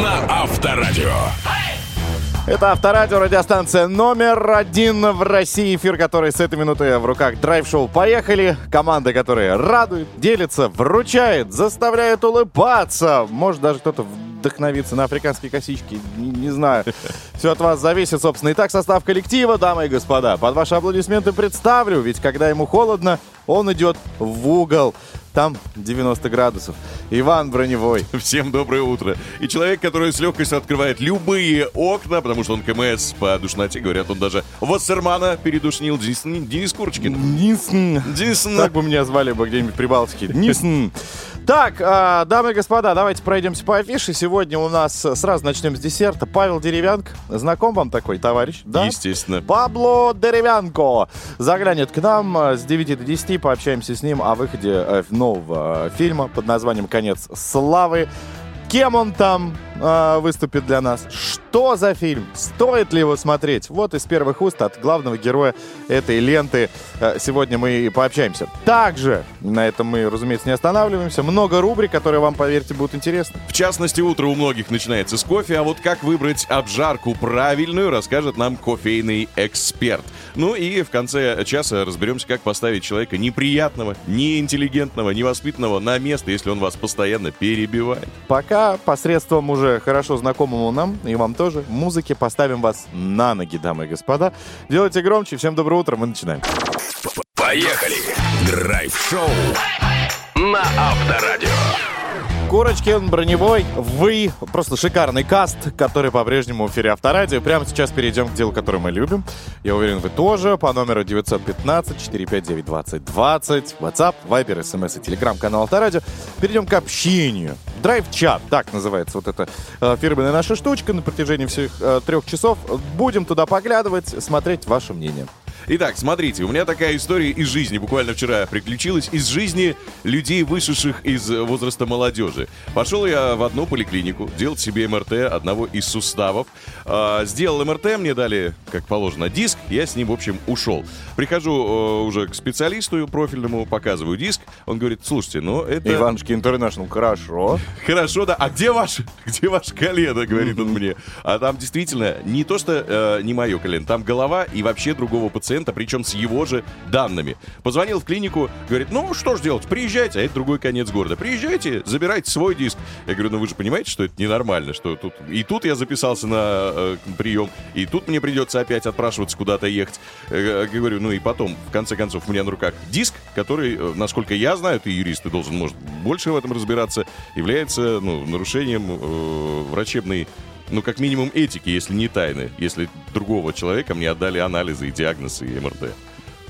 на Авторадио. Это Авторадио, радиостанция номер один в России. Эфир, который с этой минуты в руках драйв-шоу. Поехали. Команда, которая радует, делится, вручает, заставляет улыбаться. Может, даже кто-то вдохновиться на африканские косички. Не, не знаю. Все от вас зависит, собственно. Итак, состав коллектива, дамы и господа. Под ваши аплодисменты представлю, ведь когда ему холодно, он идет в угол. Там 90 градусов. Иван Броневой. Всем доброе утро. И человек, который с легкостью открывает любые окна, потому что он КМС по душноте, говорят, он даже Вассермана передушнил. Денис, Денис Курочкин. Нисн. Денис, Так бы меня звали бы где-нибудь в Прибалтике. Нисн. Так, а, дамы и господа, давайте пройдемся по афише. Сегодня у нас э, сразу начнем с десерта. Павел Деревянко. Знаком вам такой товарищ? Да? Естественно. Пабло Деревянко заглянет к нам э, с 9 до 10. Пообщаемся с ним о выходе э, нового э, фильма под названием «Конец славы». Кем он там э, выступит для нас? Что за фильм? Стоит ли его смотреть? Вот из первых уст от главного героя этой ленты э, сегодня мы и пообщаемся. Также на этом мы, разумеется, не останавливаемся. Много рубрик, которые вам, поверьте, будут интересны. В частности, утро у многих начинается с кофе, а вот как выбрать обжарку правильную, расскажет нам кофейный эксперт. Ну и в конце часа разберемся, как поставить человека неприятного, неинтеллигентного, невоспитанного на место, если он вас постоянно перебивает. Пока посредством уже хорошо знакомому нам, и вам тоже, музыки поставим вас на ноги, дамы и господа. Делайте громче. Всем доброе утро. Мы начинаем. Поехали. Драйв-шоу на Авторадио. Курочкин, Броневой, вы. Просто шикарный каст, который по-прежнему в эфире Авторадио. Прямо сейчас перейдем к делу, которое мы любим. Я уверен, вы тоже. По номеру 915-459-2020. WhatsApp, Viber, SMS и телеграм-канал Авторадио. Перейдем к общению. Драйв-чат, так называется вот эта э, фирменная наша штучка на протяжении всех э, трех часов. Будем туда поглядывать, смотреть ваше мнение. Итак, смотрите, у меня такая история из жизни, буквально вчера приключилась, из жизни людей, вышедших из возраста молодежи. Пошел я в одну поликлинику делать себе МРТ одного из суставов. А, сделал МРТ, мне дали, как положено, диск, я с ним, в общем, ушел. Прихожу э, уже к специалисту профильному, показываю диск, он говорит, слушайте, ну это... Иванушки Интернешнл, хорошо. Хорошо, да. А где ваш, где ваше колено, говорит он мне. А там действительно не то, что э, не мое колено, там голова и вообще другого пациента, причем с его же данными. Позвонил в клинику, говорит, ну что ж делать, приезжайте, а это другой конец города. Приезжайте, забирайте свой диск. Я говорю, ну вы же понимаете, что это ненормально, что тут... И тут я записался на э, прием, и тут мне придется опять отпрашиваться куда-то ехать. Э, говорю, ну и потом, в конце концов, у меня на руках диск, который, э, насколько я знаю, ты юрист, ты должен, может, больше в этом разбираться, является ну, нарушением э, врачебной ну, как минимум этики, если не тайны, если другого человека мне отдали анализы и диагнозы и МРТ.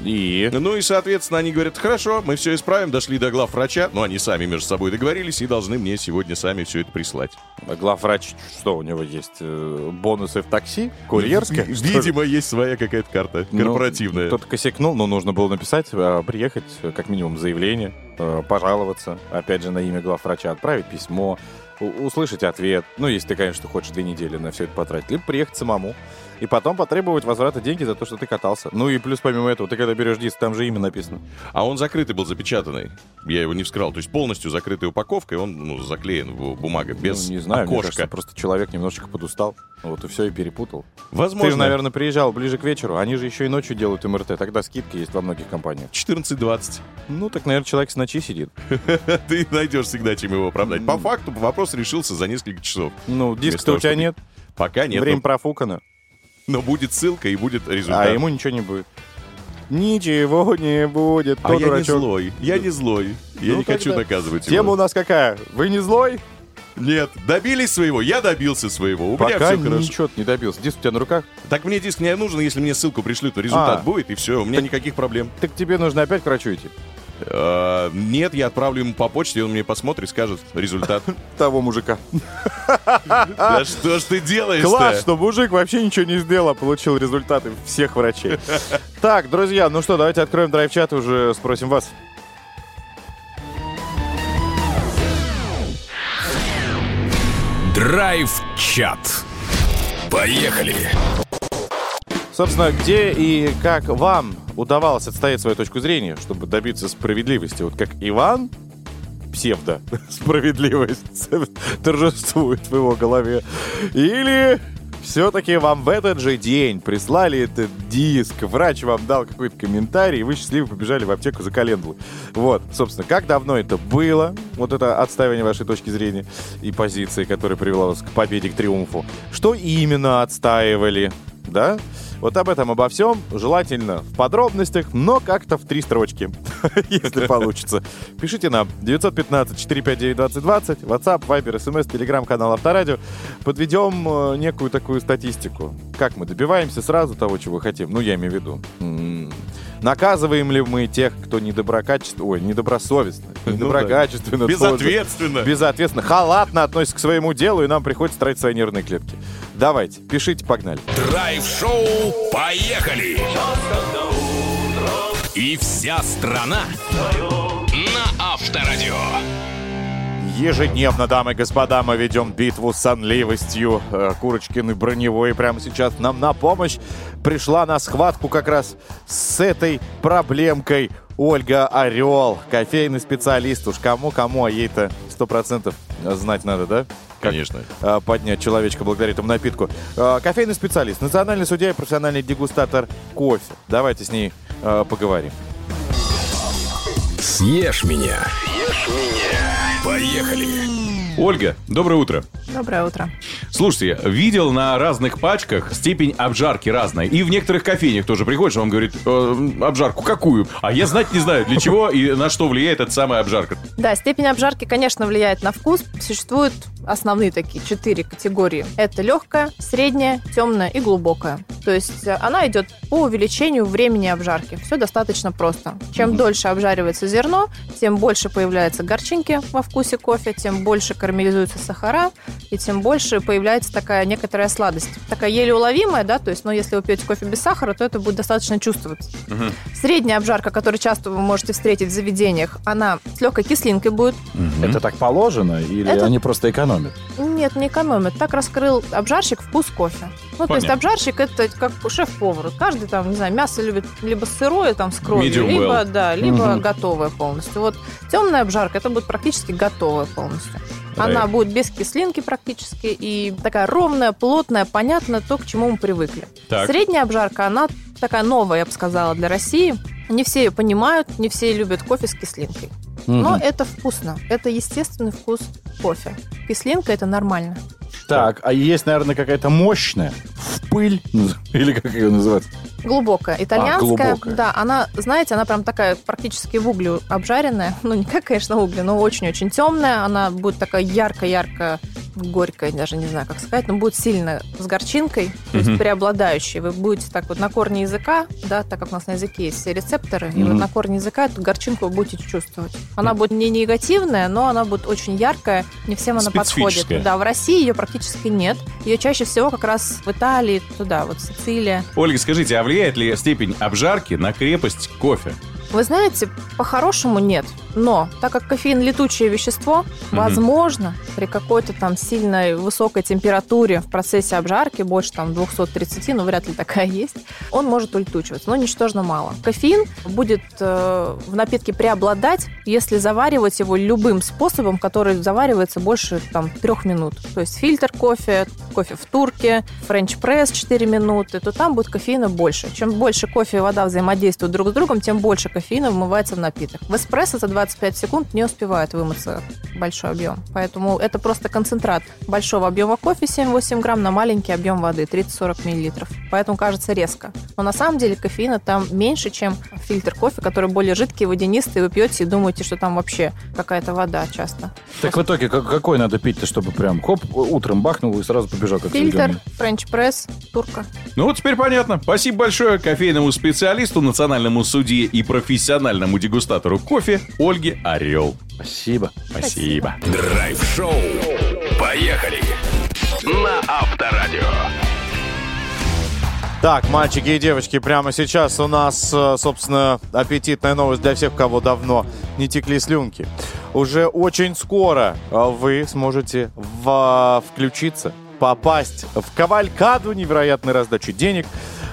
И... Ну и, соответственно, они говорят, хорошо, мы все исправим, дошли до глав врача, но они сами между собой договорились и должны мне сегодня сами все это прислать. А главврач, что у него есть? э, Бонусы в такси? Курьерская? Видимо, есть своя какая-то карта Ну, корпоративная. Кто-то косякнул, но нужно было написать, э, приехать, э, как минимум, заявление, пожаловаться, опять же, на имя главврача, отправить письмо, услышать ответ. Ну, если ты, конечно, хочешь две недели на все это потратить. Либо приехать самому. И потом потребовать возврата деньги за то, что ты катался. Ну и плюс, помимо этого, ты когда берешь диск, там же имя написано. А он закрытый был, запечатанный. Я его не вскрыл. То есть полностью закрытая упаковка, и он ну, заклеен в бумага, без ну, не знаю, мне окошка. кажется, просто человек немножечко подустал. Вот и все, и перепутал. Возможно. Ты же, наверное, приезжал ближе к вечеру. Они же еще и ночью делают МРТ. Тогда скидки есть во многих компаниях. 14-20. Ну, так, наверное, человек с ночи сидит. Ты найдешь всегда, чем его оправдать. По факту вопрос решился за несколько часов. Ну, того, у тебя нет. Пока нет. Время но- профукано. Но будет ссылка и будет результат. А ему ничего не будет. Ничего не будет. А я не злой. Я не злой. Я Ну, не хочу наказывать Тема его. у нас какая? Вы не злой? Нет, добились своего, я добился своего. У меня Пока все хорошо. ничего не добился. Диск у тебя на руках. Так мне диск не нужен, если мне ссылку пришлют, то результат А. будет, и все, у меня никаких проблем. Так тебе нужно опять к врачу идти. Нет, я отправлю ему по почте, он мне посмотрит, скажет результат. Того мужика. Да что ж ты делаешь Класс, что мужик вообще ничего не сделал, а получил результаты всех врачей. Так, друзья, ну что, давайте откроем драйв-чат и уже спросим вас. Драйв-чат. Поехали. Собственно, где и как вам удавалось отстоять свою точку зрения, чтобы добиться справедливости? Вот как Иван псевдо-справедливость торжествует в его голове. Или все-таки вам в этот же день прислали этот диск, врач вам дал какой-то комментарий, и вы счастливо побежали в аптеку за календулы. Вот, собственно, как давно это было, вот это отстаивание вашей точки зрения и позиции, которая привела вас к победе, к триумфу. Что именно отстаивали, да? Вот об этом, обо всем, желательно в подробностях, но как-то в три строчки, если получится. Пишите нам 915-459-2020, WhatsApp, Viber, SMS, Telegram, канал Авторадио. Подведем э, некую такую статистику. Как мы добиваемся сразу того, чего хотим. Ну, я имею в виду. Наказываем ли мы тех, кто недоброкачественно, ой, недобросовестно, Ну недоброкачественно, Безответственно. безответственно, халатно относится к своему делу, и нам приходится тратить свои нервные клетки. Давайте, пишите, погнали. Драйв-шоу «Поехали!» И вся страна на Авторадио. Ежедневно, дамы и господа, мы ведем битву с сонливостью. Э, Курочкин и Броневой прямо сейчас нам на помощь пришла на схватку как раз с этой проблемкой. Ольга Орел, кофейный специалист. Уж кому-кому, а ей-то сто процентов знать надо, да? Как, Конечно. э, поднять человечка благодаря этому напитку. Э, Кофейный специалист, национальный судья и профессиональный дегустатор кофе. Давайте с ней э, поговорим. Съешь меня. Съешь меня. Поехали. Ольга, доброе утро. Доброе утро. Слушайте, видел на разных пачках степень обжарки разная. И в некоторых кофейнях тоже приходишь, он говорит, «Э, обжарку какую? А я знать не знаю, для чего и на что влияет эта самая обжарка. Да, степень обжарки, конечно, влияет на вкус. Существуют основные такие четыре категории. Это легкая, средняя, темная и глубокая. То есть э, она идет по увеличению времени обжарки. Все достаточно просто. Чем дольше обжаривается зерно, тем больше появляется горчинки во вкусе кофе, тем больше карамелизуются сахара, и тем больше появляется такая некоторая сладость. Такая еле уловимая, да, то есть, но если вы пьете кофе без сахара, то это будет достаточно чувствоваться. Средняя обжарка, которую часто вы можете встретить в заведениях, она с легкой кислинкой будет. Это так положено или Это- они просто экономят? Нет, не экономит. Так раскрыл обжарщик вкус кофе. Ну, то есть Понятно. обжарщик это как шеф-повар. Каждый там, не знаю, мясо любит либо сырое, там, с кровью, Medium либо, well. да, либо Мгм. готовое полностью. Вот темная обжарка, это будет практически готовая полностью. Она Right. будет без кислинки практически и такая ровная, плотная, понятная, то, к чему мы привыкли. Так. Средняя обжарка, она такая новая, я бы сказала, для России. Не все ее понимают, не все любят кофе с кислинкой. Но Мгм. это вкусно. Это естественный вкус кофе. Кислинка это нормально. Так, а есть, наверное, какая-то мощная в пыль, или как ее называть? Глубокая. Итальянская, глубокая. да, она, знаете, она прям такая практически в углю обжаренная. Ну, не как, конечно, в угле, но очень-очень темная. Она будет такая ярко-ярко горькая, даже не знаю, как сказать, но будет сильно с горчинкой, то есть преобладающей. Вы будете так вот на корне языка, да, так как у нас на языке есть все рецепторы, и вот на корне языка эту горчинку вы будете чувствовать. Она будет не негативная, но она будет очень яркая, не всем она подходит. Да, в России ее практически нет. Ее чаще всего как раз в Италии, туда, вот Сицилия. Ольга, скажите, а влияет ли степень обжарки на крепость кофе? Вы знаете, по-хорошему нет. Но так как кофеин летучее вещество, возможно, при какой-то там сильной высокой температуре в процессе обжарки, больше там 230, ну вряд ли такая есть, он может улетучиваться, но ничтожно мало. Кофеин будет э, в напитке преобладать, если заваривать его любым способом, который заваривается больше там трех минут. То есть фильтр кофе, кофе в турке, френч-пресс 4 минуты, то там будет кофеина больше. Чем больше кофе и вода взаимодействуют друг с другом, тем больше кофеина вмывается в напиток. В эспрессо за 25 секунд не успевает вымыться большой объем. Поэтому это просто концентрат большого объема кофе 7-8 грамм на маленький объем воды 30-40 миллилитров. Поэтому кажется резко. Но на самом деле кофеина там меньше, чем фильтр кофе, который более жидкий, водянистый. Вы пьете и думаете, что там вообще какая-то вода часто. Так в итоге как- какой надо пить-то, чтобы прям хоп, утром бахнул и сразу побежал как Фильтр, френч-пресс, турка. Ну вот теперь понятно. Спасибо большое кофейному специалисту, национальному судье и профессиональному дегустатору кофе Ольге Орел. Спасибо. Спасибо. Драйв-шоу. Поехали. На Авторадио. Так, мальчики и девочки, прямо сейчас у нас, э, собственно, аппетитная новость для всех, кого давно не текли слюнки. Уже очень скоро э, вы сможете в- включиться, попасть в кавалькаду невероятной раздачи денег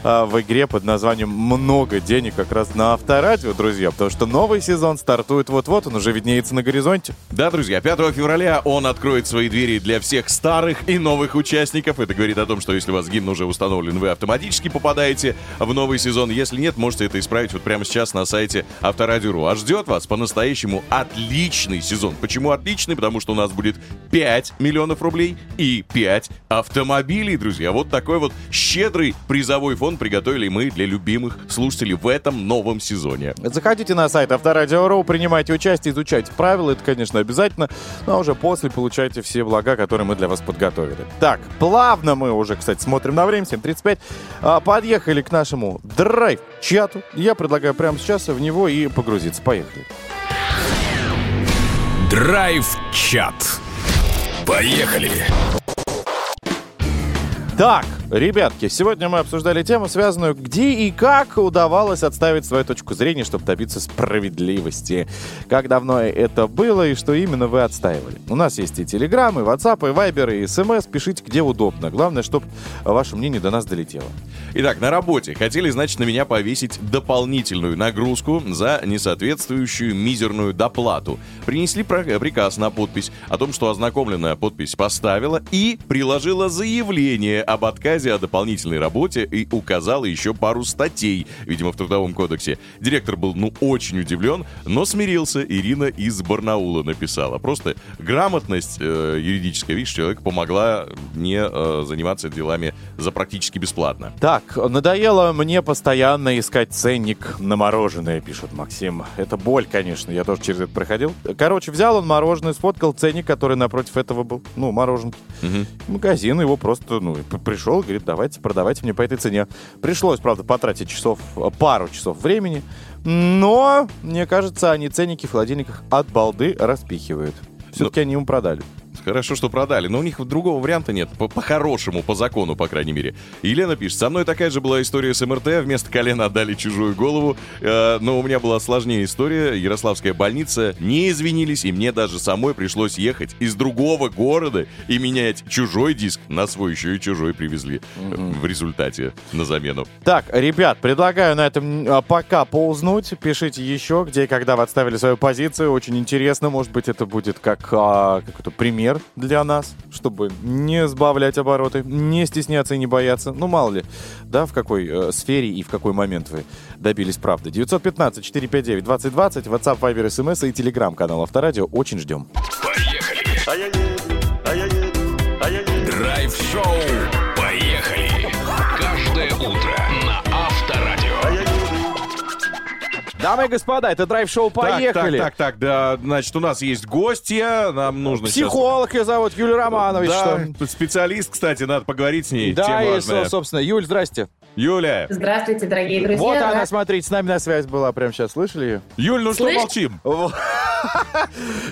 в игре под названием «Много денег» как раз на Авторадио, друзья, потому что новый сезон стартует вот-вот, он уже виднеется на горизонте. Да, друзья, 5 февраля он откроет свои двери для всех старых и новых участников. Это говорит о том, что если у вас гимн уже установлен, вы автоматически попадаете в новый сезон. Если нет, можете это исправить вот прямо сейчас на сайте Авторадио.ру. А ждет вас по-настоящему отличный сезон. Почему отличный? Потому что у нас будет 5 миллионов рублей и 5 автомобилей, друзья. Вот такой вот щедрый призовой фонд приготовили мы для любимых слушателей в этом новом сезоне. Заходите на сайт Авторадио.ру, принимайте участие, изучайте правила, это, конечно, обязательно, но уже после получайте все блага, которые мы для вас подготовили. Так, плавно мы уже, кстати, смотрим на время, 7.35, а, подъехали к нашему драйв-чату. Я предлагаю прямо сейчас в него и погрузиться. Поехали. Драйв-чат. Поехали. Так, ребятки, сегодня мы обсуждали тему, связанную, где и как удавалось отставить свою точку зрения, чтобы добиться справедливости. Как давно это было и что именно вы отстаивали. У нас есть и Телеграм, и WhatsApp, и Viber, и СМС. Пишите, где удобно. Главное, чтобы ваше мнение до нас долетело. Итак, на работе хотели, значит, на меня повесить дополнительную нагрузку за несоответствующую мизерную доплату. Принесли приказ на подпись о том, что ознакомленная подпись поставила и приложила заявление об отказе о дополнительной работе и указала еще пару статей, видимо, в Трудовом кодексе. Директор был, ну, очень удивлен, но смирился. Ирина из Барнаула написала. Просто грамотность э, юридическая, видишь, человек помогла мне э, заниматься делами за практически бесплатно. Так, надоело мне постоянно искать ценник на мороженое, пишет Максим. Это боль, конечно, я тоже через это проходил. Короче, взял он мороженое, сфоткал ценник, который напротив этого был. Ну, мороженки. Магазин его просто, ну, пришел, говорит, давайте, продавайте мне по этой цене. Пришлось, правда, потратить часов, э, пару часов времени. Но, мне кажется, они ценники в холодильниках от балды распихивают. Все-таки они ему продали. Хорошо, что продали, но у них другого варианта нет. По- По-хорошему, по, закону, по крайней мере. Елена пишет, со мной такая же была история с МРТ, вместо колена отдали чужую голову, Э, но у меня была сложнее история. Ярославская больница не извинились, и мне даже самой пришлось ехать из другого города и менять чужой диск на свой, еще и чужой привезли э, в результате на замену. Так, ребят, предлагаю на этом а, пока поузнуть. Пишите еще, где и когда вы отставили свою позицию. Очень интересно. Может быть, это будет как а, какой-то пример для нас, чтобы не сбавлять обороты, не стесняться и не бояться. Ну, мало ли, да, в какой э, сфере и в какой момент вы добились правды. 915-459-2020, WhatsApp, Viber, SMS и телеграм-канал Авторадио. Очень ждем. Драйв-шоу. Дамы и господа, это драйв-шоу «Поехали». Так, так, так, так, да, значит, у нас есть гостья, нам нужно сейчас- Психолог ее зовут Юлия Романович. Да, что- специалист, кстати, надо поговорить с ней. Да, и, собственно, Юль, здрасте. Юля, Здравствуйте, дорогие друзья. Вот она, смотрите, с нами на связь была прямо сейчас. Слышали ее? Юль, ну что Слышь? молчим?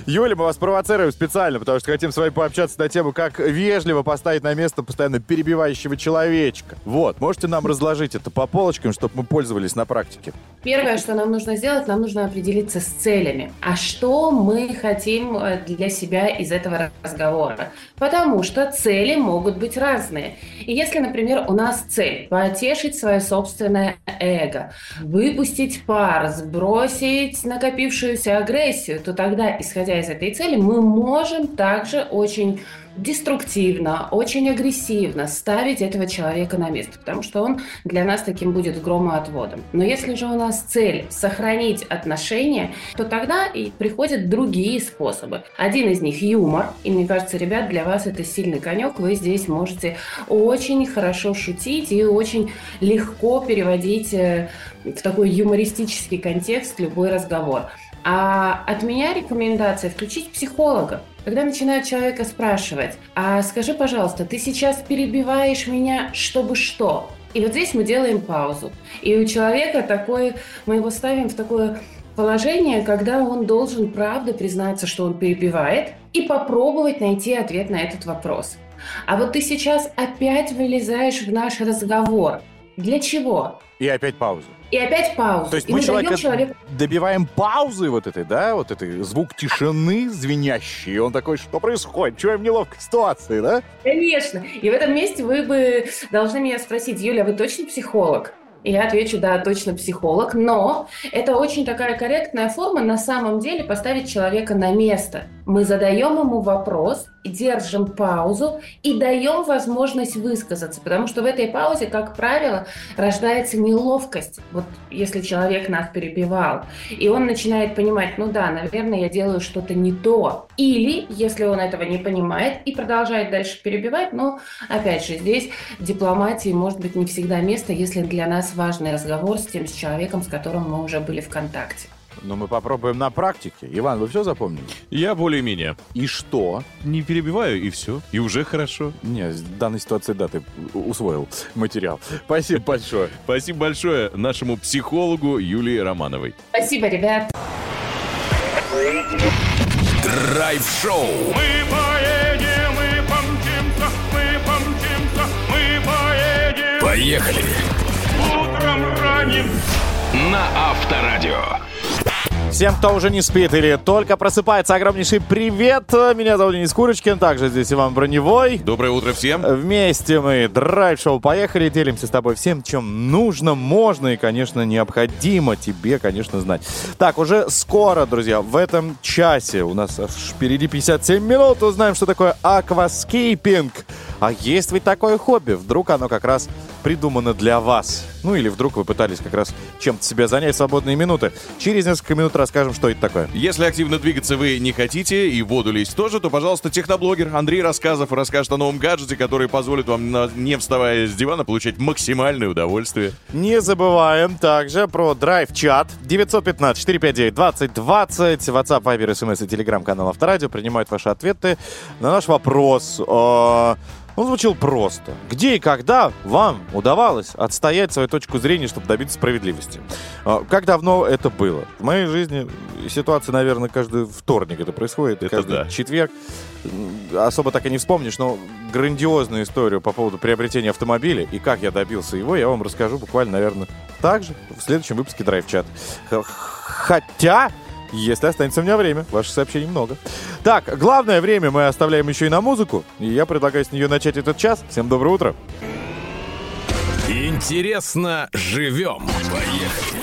Юля, мы вас провоцируем специально, потому что хотим с вами пообщаться на тему, как вежливо поставить на место постоянно перебивающего человечка. Вот, можете нам разложить это по полочкам, чтобы мы пользовались на практике. Первое, что нам нужно сделать, нам нужно определиться с целями. А что мы хотим э, для себя из этого разговора? Потому что цели могут быть разные. И если, например, у нас цель потешить свое собственное эго, выпустить пар, сбросить накопившуюся агрессию, то тогда, исходя из этой цели, мы можем также очень деструктивно, очень агрессивно ставить этого человека на место, потому что он для нас таким будет громоотводом. Но если же у нас цель сохранить отношения, то тогда и приходят другие способы. Один из них юмор, и мне кажется, ребят, для вас это сильный конек, вы здесь можете очень хорошо шутить и очень легко переводить э, в такой юмористический контекст любой разговор. А от меня рекомендация включить психолога. Когда начинают человека спрашивать, а скажи, пожалуйста, ты сейчас перебиваешь меня, чтобы что? И вот здесь мы делаем паузу. И у человека такой, мы его ставим в такое положение, когда он должен правда признаться, что он перебивает, и попробовать найти ответ на этот вопрос. А вот ты сейчас опять вылезаешь в наш разговор. Для чего? И опять пауза. И опять пауза. То есть и мы даем человека человеку добиваем паузы вот этой, да, вот этой звук тишины звенящий. И он такой, что происходит? Чего я в неловкой ситуации, да? Конечно. И в этом месте вы бы должны меня спросить, Юля, вы точно психолог? И я отвечу, да, точно психолог, но это очень такая корректная форма на самом деле поставить человека на место. Мы задаем ему вопрос, держим паузу и даем возможность высказаться, потому что в этой паузе, как правило, рождается неловкость. Вот если человек нас перебивал, и он начинает понимать, ну да, наверное, я делаю что-то не то. Или, если он этого не понимает и продолжает дальше перебивать, но, опять же, здесь дипломатии может быть не всегда место, если для нас важный разговор с тем с человеком, с которым мы уже были в контакте. Ну, мы попробуем на практике. Иван, вы все запомнили? Я более-менее. И что? Не перебиваю, и все. И уже хорошо. Не, в данной ситуации, да, ты усвоил материал. Спасибо большое. Спасибо большое нашему психологу Юлии Романовой. Спасибо, ребят. Драйв-шоу. Мы поедем, мы помчимся, мы помчимся, мы поедем. Поехали. Ранним На Авторадио. Всем, кто уже не спит или только просыпается, огромнейший привет. Меня зовут Денис Курочкин, также здесь Иван Броневой. Доброе утро всем. Вместе мы драйв-шоу поехали, делимся с тобой всем, чем нужно, можно и, конечно, необходимо тебе, конечно, знать. Так, уже скоро, друзья, в этом часе, у нас аж впереди 57 минут, узнаем, что такое акваскейпинг. А есть ведь такое хобби? Вдруг оно как раз придумано для вас? Ну или вдруг вы пытались как раз чем-то себя занять в свободные минуты? Через несколько минут расскажем, что это такое. Если активно двигаться вы не хотите и в воду лезть тоже, то, пожалуйста, техноблогер Андрей Рассказов расскажет о новом гаджете, который позволит вам, не вставая с дивана, получать максимальное удовольствие. Не забываем также про драйв-чат 915-459-2020. WhatsApp, Viber, SMS и телеграм-канал Авторадио принимают ваши ответы на наш вопрос. Он звучал просто. Где и когда вам удавалось отстоять свою точку зрения, чтобы добиться справедливости? Э, Как давно это было? В моей жизни ситуация, наверное, каждый вторник это происходит, Это каждый да. четверг. Особо так и не вспомнишь, но грандиозную историю по поводу приобретения автомобиля и как я добился его, я вам расскажу буквально, наверное, также в следующем выпуске Драйв-чат. Хотя, если останется у меня время, ваших сообщений много. Так, главное время мы оставляем еще и на музыку, и я предлагаю с нее начать этот час. Всем доброе утро. Интересно живем. Поехали.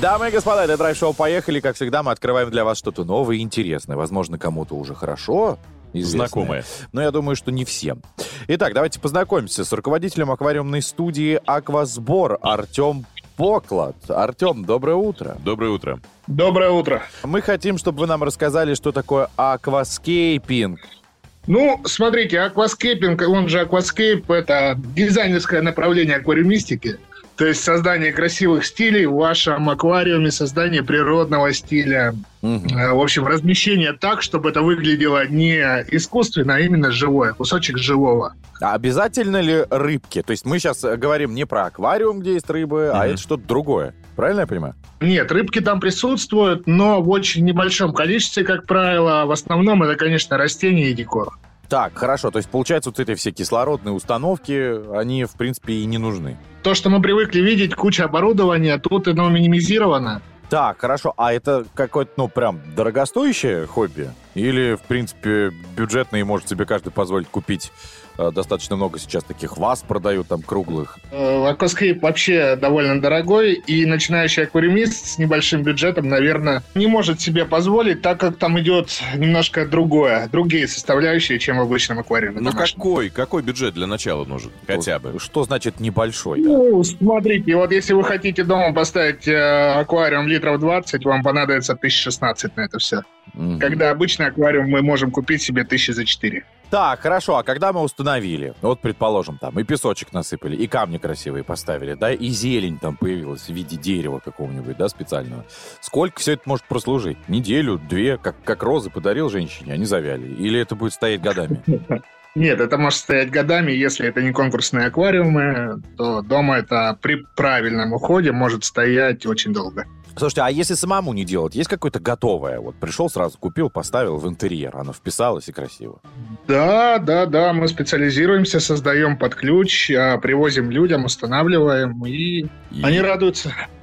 Дамы и господа, это драйв-шоу «Поехали». Как всегда, мы открываем для вас что-то новое и интересное. Возможно, кому-то уже хорошо известное. Знакомое. Но я думаю, что не всем. Итак, давайте познакомимся с руководителем аквариумной студии «Аквасбор» Артем Поклад. Артем, доброе утро. Доброе утро. Доброе утро. Мы хотим, чтобы вы нам рассказали, что такое акваскейпинг. Ну, смотрите, акваскейпинг, он же акваскейп, это дизайнерское направление аквариумистики. То есть создание красивых стилей в вашем аквариуме, создание природного стиля. Э, В общем, размещение так, чтобы это выглядело не искусственно, а именно живое, кусочек живого. А обязательно ли рыбки? То есть мы сейчас говорим не про аквариум, где есть рыбы, а Мгм. это что-то другое. Правильно я понимаю? Нет, рыбки там присутствуют, но в очень небольшом количестве, как правило. В основном это, конечно, растения и декор. Так, хорошо. То есть, получается, вот эти все кислородные установки, они, в принципе, и не нужны. То, что мы привыкли видеть, куча оборудования, тут оно минимизировано. Так, хорошо. А это какое-то, ну, прям дорогостоящее хобби? Или, в принципе, бюджетный может себе каждый позволить купить достаточно много сейчас таких ваз продают там круглых? Э, Акваскейп вообще довольно дорогой, и начинающий аквариумист с небольшим бюджетом, наверное, не может себе позволить, так как там идет немножко другое, другие составляющие, чем в обычном аквариуме. Ну какой, какой бюджет для начала нужен? Хотя бы. Что значит небольшой? да? Ну, смотрите, вот если вы хотите дома поставить э, аквариум литров 20, вам понадобится 1016 на это все. Мгм. Когда обычный аквариум мы можем купить себе 1000 за 4. Так, хорошо. А когда мы установили, вот, предположим, там и песочек насыпали, и камни красивые поставили, да, и зелень там появилась в виде дерева какого-нибудь, да, специального. Сколько все это может прослужить? Неделю, две, как, как розы подарил женщине, они завяли? Или это будет стоять годами? Нет, это может стоять годами, если это не конкурсные аквариумы, то дома это при правильном уходе может стоять очень долго. Слушайте, а если самому не делать, есть какое-то готовое? Вот пришел сразу, купил, поставил в интерьер, оно вписалось и красиво. Да, да, да, мы специализируемся, создаем под ключ, а, привозим людям, устанавливаем, и, И они радуются.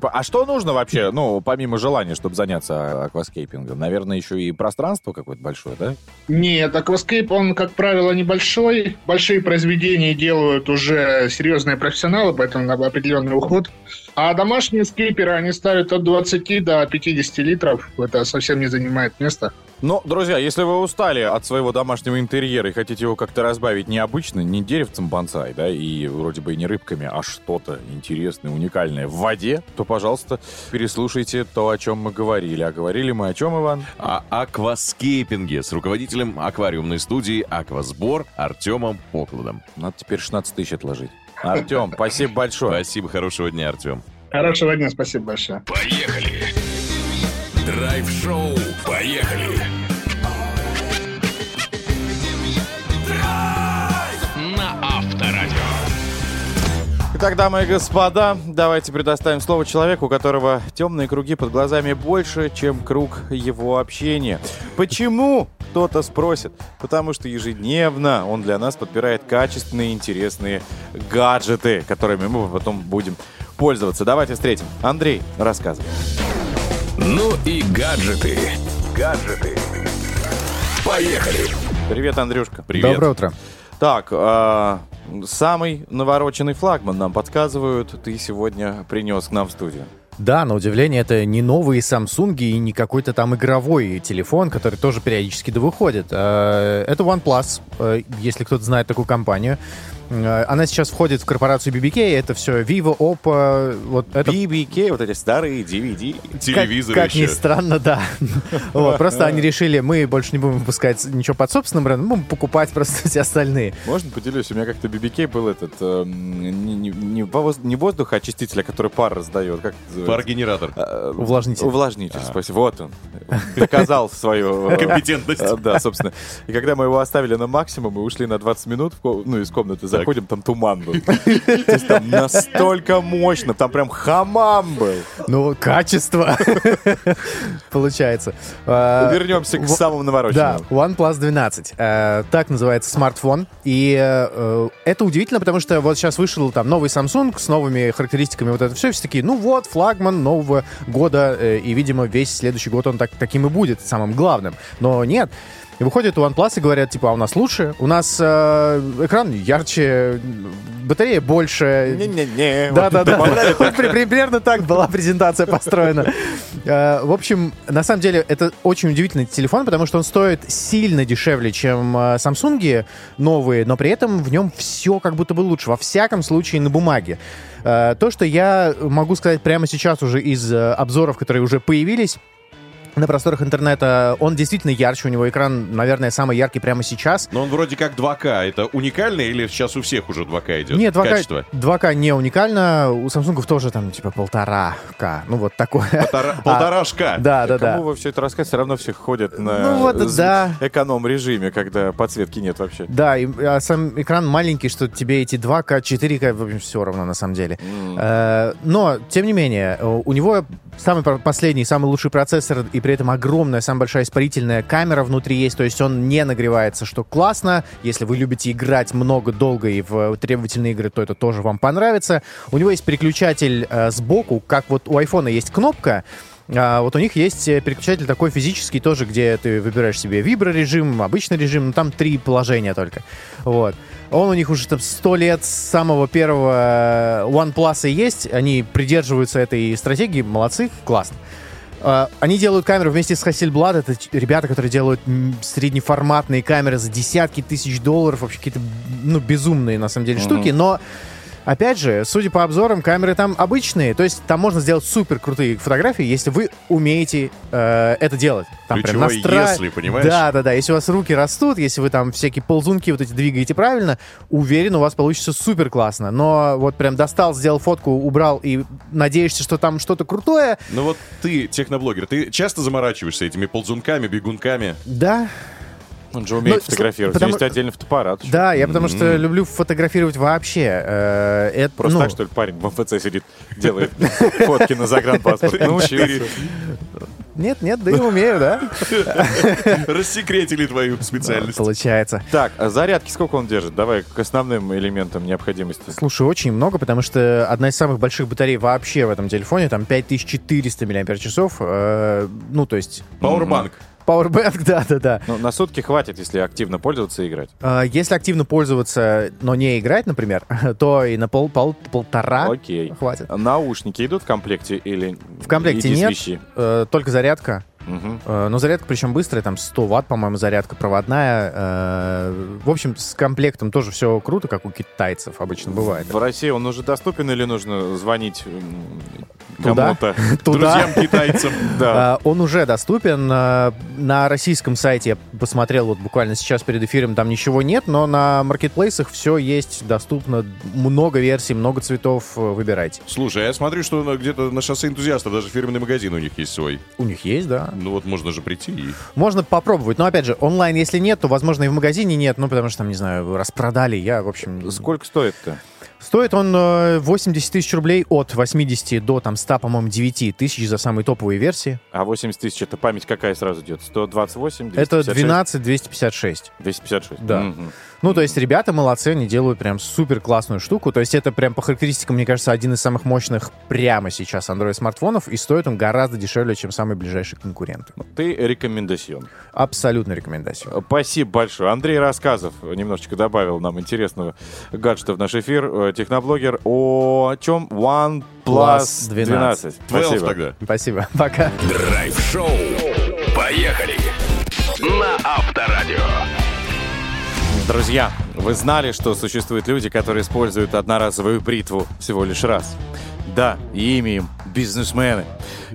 по- А что нужно вообще, ну, помимо желания, чтобы заняться акваскейпингом? Наверное, еще и пространство какое-то большое, да? Нет, акваскейп, он, как правило, небольшой. Большие произведения делают уже серьезные профессионалы, поэтому на определенный уход. А домашние скейперы, они ставят от 20 до 50 литров. Это совсем не занимает места. Ну, друзья, если вы устали от своего домашнего интерьера и хотите его как-то разбавить необычно, не деревцем бонсай, да, и вроде бы и не рыбками, а что-то интересное, уникальное в воде, то, пожалуйста, переслушайте то, о чем мы говорили. А говорили мы о чем, Иван? О акваскейпинге с руководителем аквариумной студии «Аквасбор» Артемом Покладом. Надо теперь 16 тысяч отложить. Артем, спасибо большое. Спасибо, хорошего дня, Артем. Хорошего дня, спасибо большое. Поехали. Драйв-шоу. Поехали. Итак, дамы и господа, давайте предоставим слово человеку, у которого темные круги под глазами больше, чем круг его общения. Почему? Кто-то спросит. Потому что ежедневно он для нас подбирает качественные, интересные гаджеты, которыми мы потом будем пользоваться. Давайте встретим. Андрей, рассказывай. Ну и гаджеты. Гаджеты. Поехали. Привет, Андрюшка. Привет. Доброе утро. Так, а, самый навороченный флагман нам подсказывают, ты сегодня принес к нам в студию. Да, на удивление, это не новые Samsung и не какой-то там игровой телефон, который тоже периодически да выходит. Э, Это OnePlus, э, если кто-то знает такую компанию. Э, Она сейчас входит в корпорацию BBK, это все Vivo, Oppo, вот это BBK, вот эти старые DVD. Телевизор как, как ни еще. странно, да. Вот, просто они решили, мы больше не будем выпускать ничего под собственным брендом, будем покупать просто все остальные. Можно поделюсь? У меня как-то BBK был этот, эм, не, не- не воз- не воздухоочиститель, а который пар раздает. Как? Парогенератор. Э, Увлажнитель. Увлажнитель, спасибо. Вот он. Доказал свою... э, Компетентность. э, Да, собственно. И когда мы его оставили на максимум, мы ушли на 20 минут ну, из комнаты, заходим, там туман был. То есть там настолько мощно, там прям хамам был. Ну, качество, получается. А, Вернемся к самому Да, навороченному. OnePlus 12. Э, так называется смартфон. И э, это удивительно, потому что вот сейчас вышел там новый Samsung с новыми характеристиками, вот это все, все такие, ну вот, флагман нового года, э, и, видимо, весь следующий год он так, таким и будет, самым главным. Но нет. И выходят у OnePlus и говорят, типа, а у нас лучше, у нас э, экран ярче, батарея больше, Не-не-не. да, да, да. Добавляли Вот при- Примерно так была презентация построена. Э, В общем, на самом деле, это очень удивительный телефон, потому что он стоит сильно дешевле, чем э, Samsung новые, но при этом в нем все как будто бы лучше. Во всяком случае, на бумаге. Э, То, что я могу сказать прямо сейчас уже из обзоров, которые уже появились, на просторах интернета, он действительно ярче, у него экран, наверное, самый яркий прямо сейчас. Но он вроде как 2К. Это уникально или сейчас у всех уже 2К идет? Нет, 2К, Качество. 2К не уникально. У Samsung тоже там типа полтора К. Ну вот такое. Полтора- Полторашка. Да, да, да. Кому вы все это рассказываете, все равно все ходят на Ну вот, з- да. эконом-режиме, когда подсветки нет вообще. Да, и, а сам экран маленький, что тебе эти 2К, 4К, в общем, все равно на самом деле. Э, но, тем не менее, у него самый последний, самый лучший процессор, и при этом огромная, самая большая испарительная камера внутри есть, то есть он не нагревается, что классно. Если вы любите играть много, долго и в требовательные игры, то это тоже вам понравится. У него есть переключатель э, сбоку, как вот у айфона есть кнопка, а вот у них есть э, переключатель такой физический тоже, где ты выбираешь себе виброрежим, обычный режим, ну там три положения только. Вот. Он у них уже там сто лет с самого первого э, OnePlus и есть. Они придерживаются этой стратегии. Молодцы, классно. А, Они делают камеру вместе с Hasselblad. Это ребята, которые делают среднеформатные камеры за десятки тысяч долларов. Вообще какие-то, ну, безумные, на самом деле, штуки. Но Опять же, судя по обзорам, камеры там обычные, то есть там можно сделать супер крутые фотографии, если вы умеете э, это делать. Там прям Ключевое настра- «если», понимаешь? Да, да, да. Если у вас руки растут, если вы там всякие ползунки вот эти двигаете правильно, уверен, у вас получится супер классно. Но вот прям достал, сделал фотку, убрал и надеешься, что там что-то крутое. Ну вот ты, техноблогер, ты часто заморачиваешься этими ползунками, бегунками? Да, Он же умеет Ну, фотографировать. потому- Есть отдельный фотоаппарат. еще. Да, я потому что люблю фотографировать вообще. Э, Это, Просто ну, так, что ли, парень в МФЦ сидит, делает фотки на загранпаспорт. Научился. Нет, нет, да и умею, да? Рассекретили твою специальность. Получается. Так, а зарядки сколько он держит? Давай к основным элементам необходимости. Слушай, очень много, потому что одна из самых больших батарей вообще в этом телефоне, там 5400 мАч. Э, ну, то есть... Пауэрбанк. Powerbank, да-да-да. Ну, на сутки хватит, если активно пользоваться и играть. Э, Если активно пользоваться, но не играть, например, то и на пол, пол- полтора Окей. хватит. Наушники идут в комплекте или В комплекте нет, э, только зарядка. Э, Но зарядка причем быстрая, там 100 ватт, по-моему, зарядка проводная. Э, В общем, с комплектом тоже все круто, как у китайцев обычно бывает. В России он уже доступен или нужно звонить кому-то? Туда Друзьям китайцам. Да. э, он уже доступен. На российском сайте я посмотрел вот буквально сейчас перед эфиром, там ничего нет, но на маркетплейсах все есть, доступно. Много версий, много цветов, выбирайте. Слушай, я смотрю, что где-то на шоссе энтузиастов даже фирменный магазин у них есть свой. У них есть, да. Ну вот можно же прийти и... Можно попробовать, но опять же, онлайн если нет, то, возможно, и в магазине нет, ну, потому что там, не знаю, распродали, я, в общем... Сколько стоит-то? Стоит он э, 80 тысяч рублей от 80 до, там, 100, по-моему, 9 тысяч за самые топовые версии. А 80 тысяч, это память какая сразу идет? 128, Это 256? 12 256. 256. Да. Мгм. Ну, то есть ребята молодцы, они делают прям супер классную штуку. То есть это прям по характеристикам, мне кажется, один из самых мощных прямо сейчас Android-смартфонов, и стоит он гораздо дешевле, чем самые ближайшие конкуренты. Ты рекомендацион. Абсолютно рекомендация. Спасибо большое. Андрей Рассказов немножечко добавил нам интересного гаджета в наш эфир. Э, Техноблогер о чем? OnePlus Plus 12. 12. 12 Спасибо. тогда. Спасибо. Пока. Драйв-шоу. Поехали. На Авторадио. Друзья, вы знали, что существуют люди, которые используют одноразовую бритву всего лишь раз? Да, и имя им бизнесмены.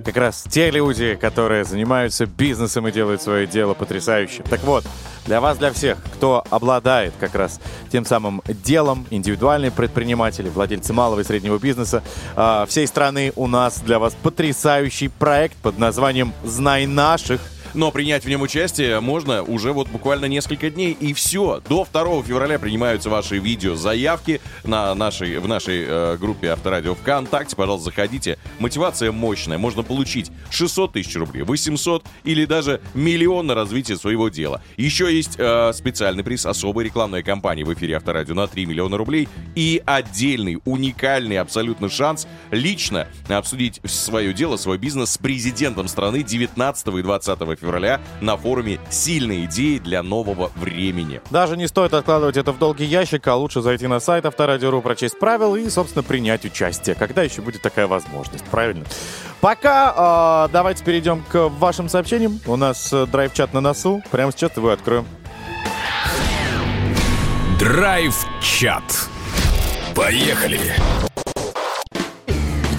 Как раз те люди, которые занимаются бизнесом и делают свое дело потрясающе. Так вот, для вас, для всех, кто обладает как раз тем самым делом, индивидуальные предприниматели, владельцы малого и среднего бизнеса, а, всей страны у нас для вас потрясающий проект под названием «Знай наших». Но принять в нем участие можно уже вот буквально несколько дней, и все. До 2 февраля принимаются ваши видеозаявки на нашей, в нашей э, группе Авторадио ВКонтакте. Пожалуйста, заходите. Мотивация мощная. Можно получить 600 тысяч рублей, 800 или даже миллион на развитие своего дела. Еще есть э, специальный приз особой рекламной кампании в эфире Авторадио на 3 миллиона рублей и отдельный, уникальный абсолютно шанс лично обсудить свое дело, свой бизнес с президентом страны 19 и 20 февраля на форуме «Сильные идеи для нового времени». Даже не стоит откладывать это в долгий ящик, а лучше зайти на сайт Авторадио.ру, прочесть правила и, собственно, принять участие. Когда еще будет такая возможность, правильно? Пока э, давайте перейдем к вашим сообщениям. У нас э, драйв-чат на носу. Прямо сейчас его откроем. Драйв-чат. Поехали.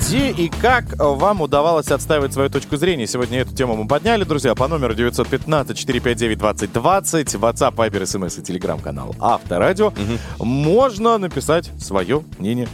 Где и как вам удавалось отстаивать свою точку зрения? Сегодня эту тему мы подняли, друзья, по номеру 915-459-2020, WhatsApp, Viber, SMS и телеграм-канал Авторадио. Можно написать свое мнение.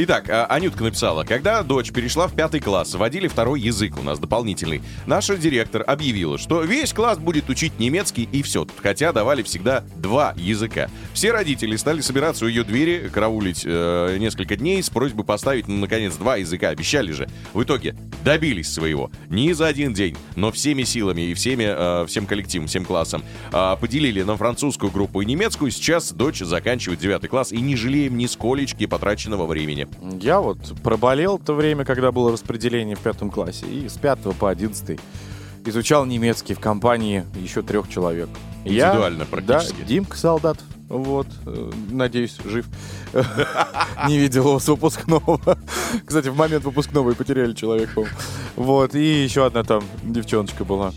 Итак, а, Анютка написала, когда дочь перешла в пятый класс, вводили второй язык у нас дополнительный. Наша директор объявила, что весь класс будет учить немецкий и все, хотя давали всегда два языка. Все родители стали собираться у ее двери, караулить э, несколько дней с просьбой поставить, ну, наконец, два языка, обещали же. В итоге добились своего. Не за один день, но всеми силами и всеми, э, всем коллективом, всем классом. А, поделили на французскую группу и немецкую. Сейчас дочь заканчивает девятый класс и не жалеем ни сколечки потраченного времени. Я вот проболел то время, когда было распределение в пятом классе, и с пятого по одиннадцатый изучал немецкий в компании еще трех человек. Я, Индивидуально практически. Да, Димка Солдат, вот, э, надеюсь, жив. Не видел его с выпускного. Кстати, в момент выпускного и потеряли человека. Вот, и еще одна там девчоночка была.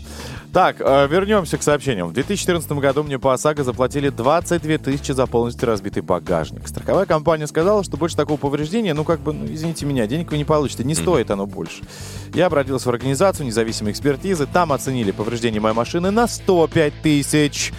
Так, э, вернемся к сообщениям. В 2014 году мне по ОСАГО заплатили 22 тысячи за полностью разбитый багажник. Страховая компания сказала, что больше такого повреждения, ну как бы, ну, извините меня, денег вы не получите, не стоит оно больше. Я обратился в организацию независимой экспертизы, там оценили повреждение моей машины на 105 тысяч.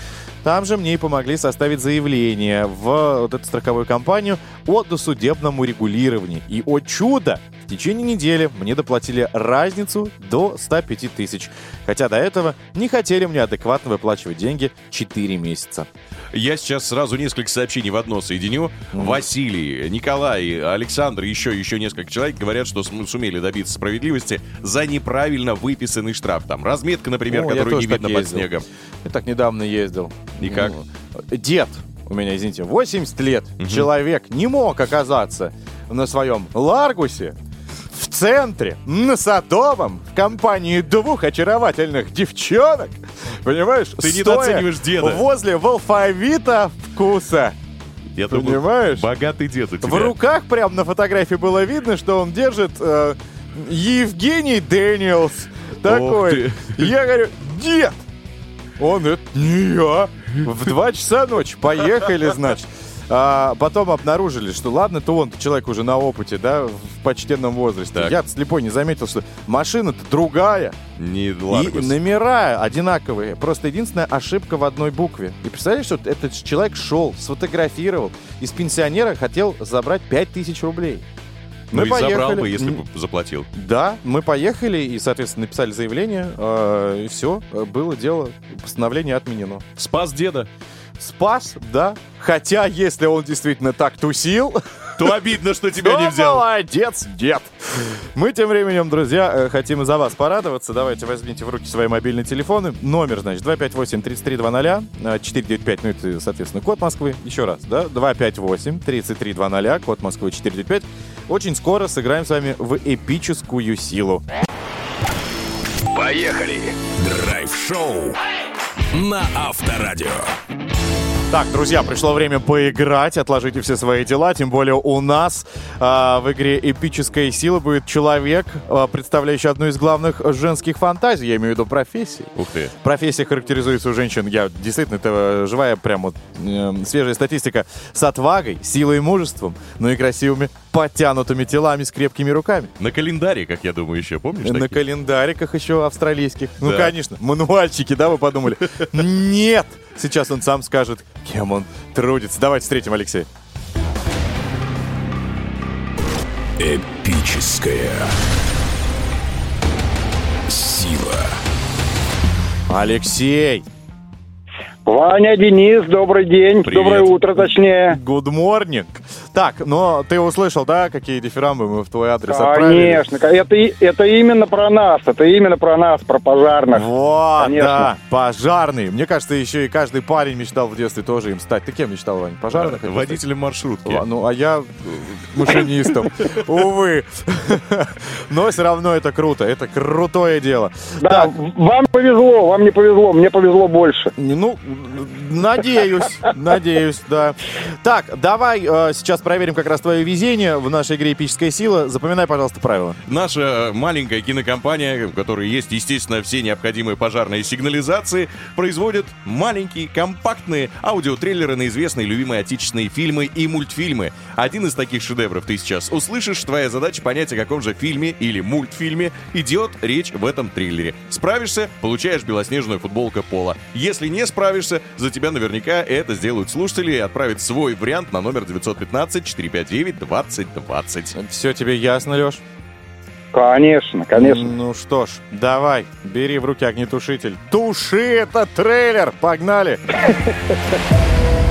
Там же мне и помогли составить заявление в вот эту страховую компанию о досудебном урегулировании. И, о чудо, в течение недели мне доплатили разницу до 105 тысяч. Хотя до этого не хотели мне адекватно выплачивать деньги 4 месяца. Я сейчас сразу несколько сообщений в одно соединю. Василий, Николай, Александр, еще, еще несколько человек говорят, что сумели добиться справедливости за неправильно выписанный штраф. Там разметка, например, О, которую не видно под ездил. снегом. Я так недавно ездил. И как? Дед у меня, извините, 80 лет. Человек не мог оказаться на своем Ларгусе в центре, на Садовом, в компании двух очаровательных девчонок. Понимаешь? Ты недооцениваешь деда. Возле в алфавита вкуса. Я думаю, Понимаешь? богатый дед у тебя. В руках прям на фотографии было видно, что он держит э, Евгений Дэниелс. Такой. Я говорю, дед! Он, это не я. В два часа ночи. Поехали, значит. А потом обнаружили, что ладно, то он человек уже на опыте, да, в почтенном возрасте. Так. Я слепой не заметил, что машина-то другая. Не И номера одинаковые. Просто единственная ошибка в одной букве. И представляешь, что этот человек шел, сфотографировал, из пенсионера хотел забрать 5000 рублей. Ну и забрал поехали. бы, если бы заплатил. Да, мы поехали и, соответственно, написали заявление, э, и все, было дело, постановление отменено. Спас деда. Спас, да, хотя если он действительно так тусил, То обидно, что тебя не то взял. молодец, дед. Мы тем временем, друзья, э, хотим и за вас порадоваться. Давайте возьмите в руки свои мобильные телефоны. Номер, значит, 258-3320, э, 495, ну это, соответственно, код Москвы. Еще раз, да, 258-3320, код Москвы 495. Очень скоро сыграем с вами в эпическую силу. Поехали! Драйв-шоу на Авторадио. Так, друзья, пришло время поиграть. Отложите все свои дела. Тем более у нас а, в игре «Эпическая сила» будет человек, а, представляющий одну из главных женских фантазий. Я имею в виду профессии. Ух ты. Профессия характеризуется у женщин, я действительно, это живая прям вот э, свежая статистика, с отвагой, силой и мужеством, ну и красивыми, подтянутыми телами с крепкими руками. На календаре, как я думаю, еще помнишь? На такие? календариках еще австралийских. Ну, Да. конечно, мануальчики, да, вы подумали? Нет! Сейчас он сам скажет, кем он трудится. Давайте встретим Алексея. Эпическая сила. Алексей! Ваня, Денис, добрый день. Привет. Доброе утро, точнее. Good morning. Так, но ты услышал, да, какие дифирамбы мы в твой адрес отправили? Конечно, это, это именно про нас, это именно про нас, про пожарных. Вот, Конечно. да, пожарный. Мне кажется, еще и каждый парень мечтал в детстве тоже им стать. Ты кем мечтал, Вань? Стать? Водителем маршрутки. Ну, а я э, машинистом. Увы. Но все равно это круто. Это крутое дело. Да, вам повезло, вам не повезло, мне повезло больше. ну, надеюсь, надеюсь, да. Так, давай э, сейчас проверим как раз твое везение в нашей игре «Эпическая сила». Запоминай, пожалуйста, правила. Наша маленькая кинокомпания, в которой есть, естественно, все необходимые пожарные сигнализации, производит маленькие, компактные аудиотрейлеры на известные любимые отечественные фильмы и мультфильмы. Один из таких шедевров ты сейчас услышишь. Твоя задача понять, о каком же фильме или мультфильме идет речь в этом трейлере. Справишься, получаешь белоснежную футболку Пола. Если не справишься, за тебя наверняка это сделают слушатели и отправят свой вариант на номер 915-459-2020. Все тебе ясно, Леш? Конечно, конечно. Ну что ж, давай, бери в руки огнетушитель. Туши этот трейлер! Погнали!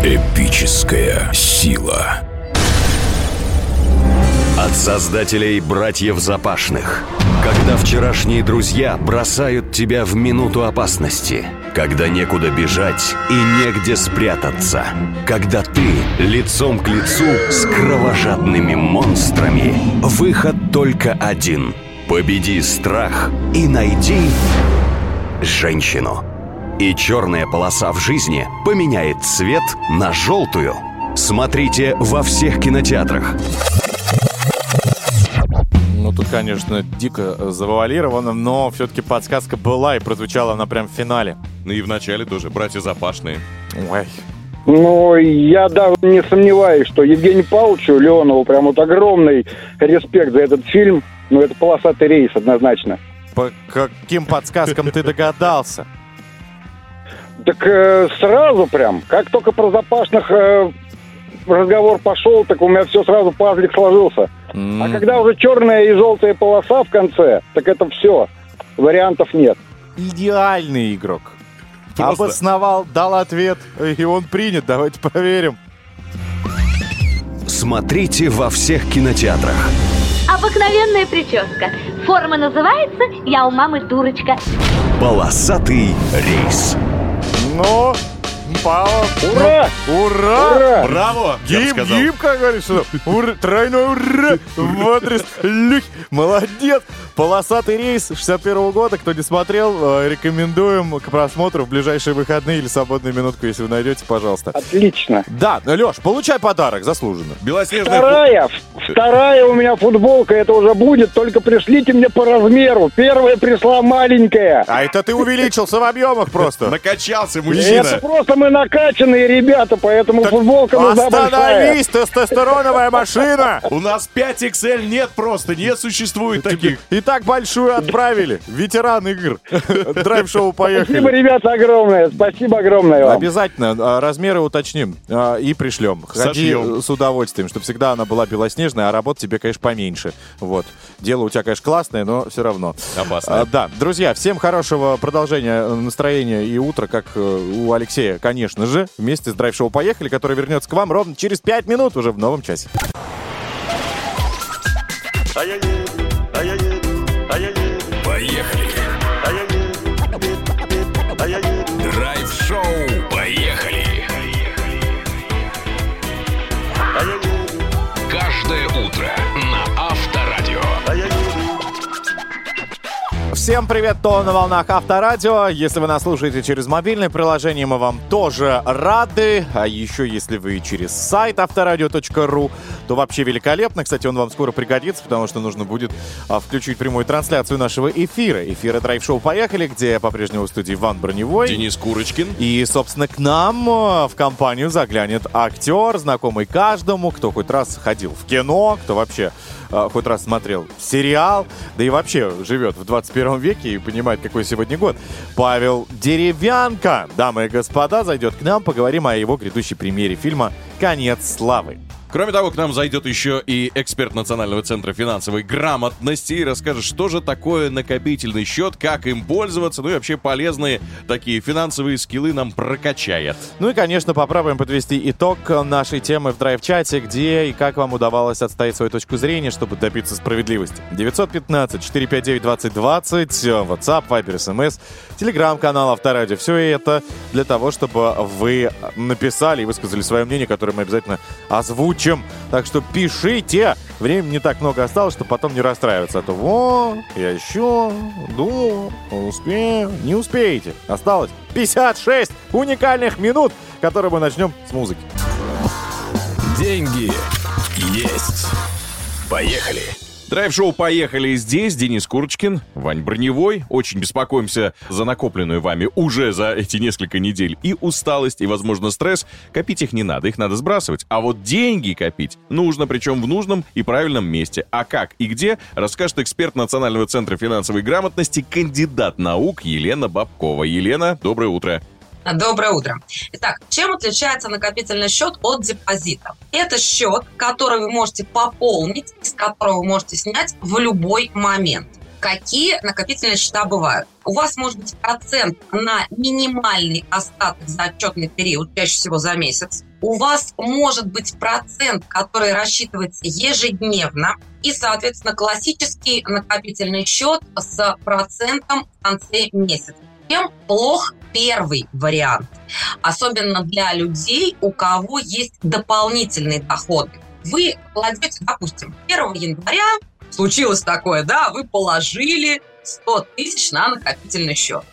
Эпическая сила. От создателей братьев Запашных. Когда вчерашние друзья бросают тебя в минуту опасности. Когда некуда бежать и негде спрятаться. Когда ты лицом к лицу с кровожадными монстрами. Выход только один. Победи страх и найди женщину. И черная полоса в жизни поменяет цвет на желтую. Смотрите во всех кинотеатрах. Ну, тут, конечно, дико э, завуалировано, но все-таки подсказка была и прозвучала она прям в финале. Ну и в начале тоже братья Запашные. Ой, Ну, я даже не сомневаюсь, что Евгению Павловичу Леонову прям вот огромный респект за этот фильм. Ну, это полосатый рейс, однозначно. по каким подсказкам ты догадался? Так э, сразу прям, как только про запашных э, разговор пошел, так у меня все сразу пазлик сложился. А когда уже черная и желтая полоса в конце, так это все. Вариантов нет. Идеальный игрок. Просто. Обосновал, дал ответ, и он принят. Давайте проверим. Смотрите во всех кинотеатрах. Обыкновенная прическа. Форма называется «Я у мамы дурочка». Полосатый рейс. Ну, Павел. Ура! Ура! Ура! Браво! Гиб, гиб, как говорится. Ура, тройной ура! В адрес Люх. Молодец! Полосатый рейс 61 года. Кто не смотрел, э, рекомендуем к просмотру в ближайшие выходные или свободную минутку, если вы найдете, пожалуйста. Отлично. Да, Леш, получай подарок, заслуженно. Белоснежная... Вторая, вторая у меня футболка, это уже будет, только пришлите мне по размеру. Первая пришла маленькая. А это ты увеличился в объемах просто. Накачался Это мужчина. просто мы накачанные ребята, поэтому футболка нужна большая. Остановись, тестостероновая машина! У нас 5 XL нет просто, не существует таких. И так большую отправили. Ветеран игр. Драйв-шоу Спасибо, поехали. ребята, огромное. Спасибо огромное вам. Обязательно а, размеры уточним а, и пришлем. Ходи с удовольствием, чтобы всегда она была белоснежная, а работа тебе, конечно, поменьше. Вот. Дело у тебя, конечно, классное, но все равно. Опасно. А, да, друзья, всем хорошего продолжения настроения и утра, как э, у Алексея, конечно же, вместе с драйв-шоу «Поехали», который вернется к вам ровно через 5 минут уже в новом часе. Поехали. Драйв-шоу. Поехали. Всем привет, то на волнах Авторадио. Если вы нас слушаете через мобильное приложение, мы вам тоже рады. А еще, если вы через сайт авторадио.ру, то вообще великолепно. Кстати, он вам скоро пригодится, потому что нужно будет а, включить прямую трансляцию нашего эфира. Эфира драйв-шоу «Поехали», где по-прежнему в студии Иван Броневой. Денис Курочкин. И, собственно, к нам э, в компанию заглянет актер, знакомый каждому, кто хоть раз ходил в кино, кто вообще э, хоть раз смотрел сериал, да и вообще живет в 21 веке и понимает, какой сегодня год. Павел Деревянко, дамы и господа, зайдет к нам, поговорим о его грядущей премьере фильма «Конец славы». Кроме того, к нам зайдет еще и эксперт Национального центра финансовой грамотности и расскажет, что же такое накопительный счет, как им пользоваться, ну и вообще полезные такие финансовые скиллы нам прокачает. Ну и, конечно, попробуем подвести итог нашей темы в драйв-чате, где и как вам удавалось отстоять свою точку зрения, чтобы добиться справедливости. 915-459-2020, WhatsApp, Viber, SMS, телеграм-канал Авторадио. Все это для того, чтобы вы написали и высказали свое мнение, которое мы обязательно озвучим. Так что пишите. Времени не так много осталось, чтобы потом не расстраиваться. А то вот, я еще думал, успею. Не успеете. Осталось 56 уникальных минут, которые мы начнем с музыки. Деньги есть. Поехали. Драйв-шоу «Поехали» здесь. Денис Курочкин, Вань Броневой. Очень беспокоимся за накопленную вами уже за эти несколько недель и усталость, и, возможно, стресс. Копить их не надо, их надо сбрасывать. А вот деньги копить нужно, причем в нужном и правильном месте. А как и где, расскажет эксперт Национального центра финансовой грамотности, кандидат наук Елена Бабкова. Елена, доброе утро. Доброе утро. Итак, чем отличается накопительный счет от депозита? Это счет, который вы можете пополнить, из которого вы можете снять в любой момент. Какие накопительные счета бывают? У вас может быть процент на минимальный остаток за отчетный период, чаще всего за месяц. У вас может быть процент, который рассчитывается ежедневно. И, соответственно, классический накопительный счет с процентом в конце месяца. Чем плох первый вариант? Особенно для людей, у кого есть дополнительные доходы. Вы кладете, допустим, 1 января случилось такое, да, вы положили 100 тысяч на накопительный счет.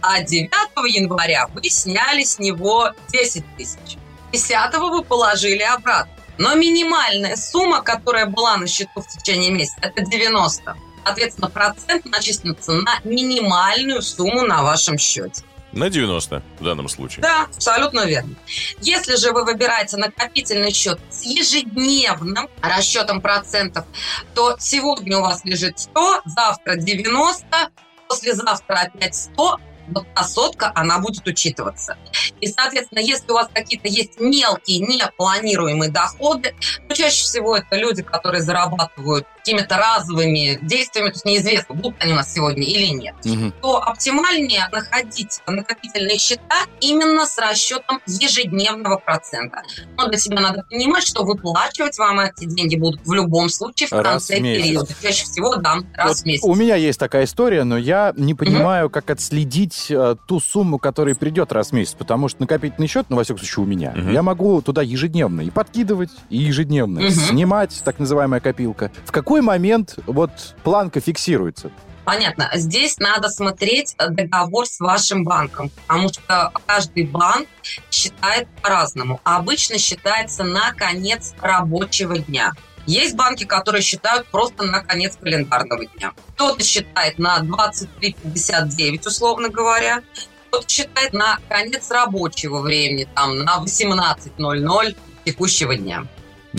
А 9 января вы сняли с него 10 тысяч. 10 вы положили обратно. Но минимальная сумма, которая была на счету в течение месяца, это 90. Соответственно, процент начислится на минимальную сумму на вашем счете. На 90 в данном случае. Да, абсолютно верно. Если же вы выбираете накопительный счет с ежедневным расчетом процентов, то сегодня у вас лежит 100, завтра 90, послезавтра опять 100, вот та сотка, она будет учитываться. И, соответственно, если у вас какие-то есть мелкие, непланируемые доходы, то чаще всего это люди, которые зарабатывают какими-то разовыми действиями, то есть неизвестно, будут они у нас сегодня или нет, то оптимальнее находить накопительные счета именно с расчетом ежедневного процента. Но для себя надо понимать, что выплачивать вам эти деньги будут в любом случае в Раз конце в месяц. периода. Чаще всего, да, раз Вот в месяц. У меня есть такая история, но я не понимаю, как отследить э, ту сумму, которая придет раз в месяц, потому что накопительный счет, ну, во всяком случае, у меня, я могу туда ежедневно и подкидывать, и ежедневно Мгм. снимать, так называемая копилка. В какой момент вот планка фиксируется? Понятно. Здесь надо смотреть договор с вашим банком, потому что каждый банк считает по-разному. Обычно считается на конец рабочего дня. Есть банки, которые считают просто на конец календарного дня. Кто-то считает на 23.59, условно говоря. Кто-то считает на конец рабочего времени, там, на 18.00 текущего дня.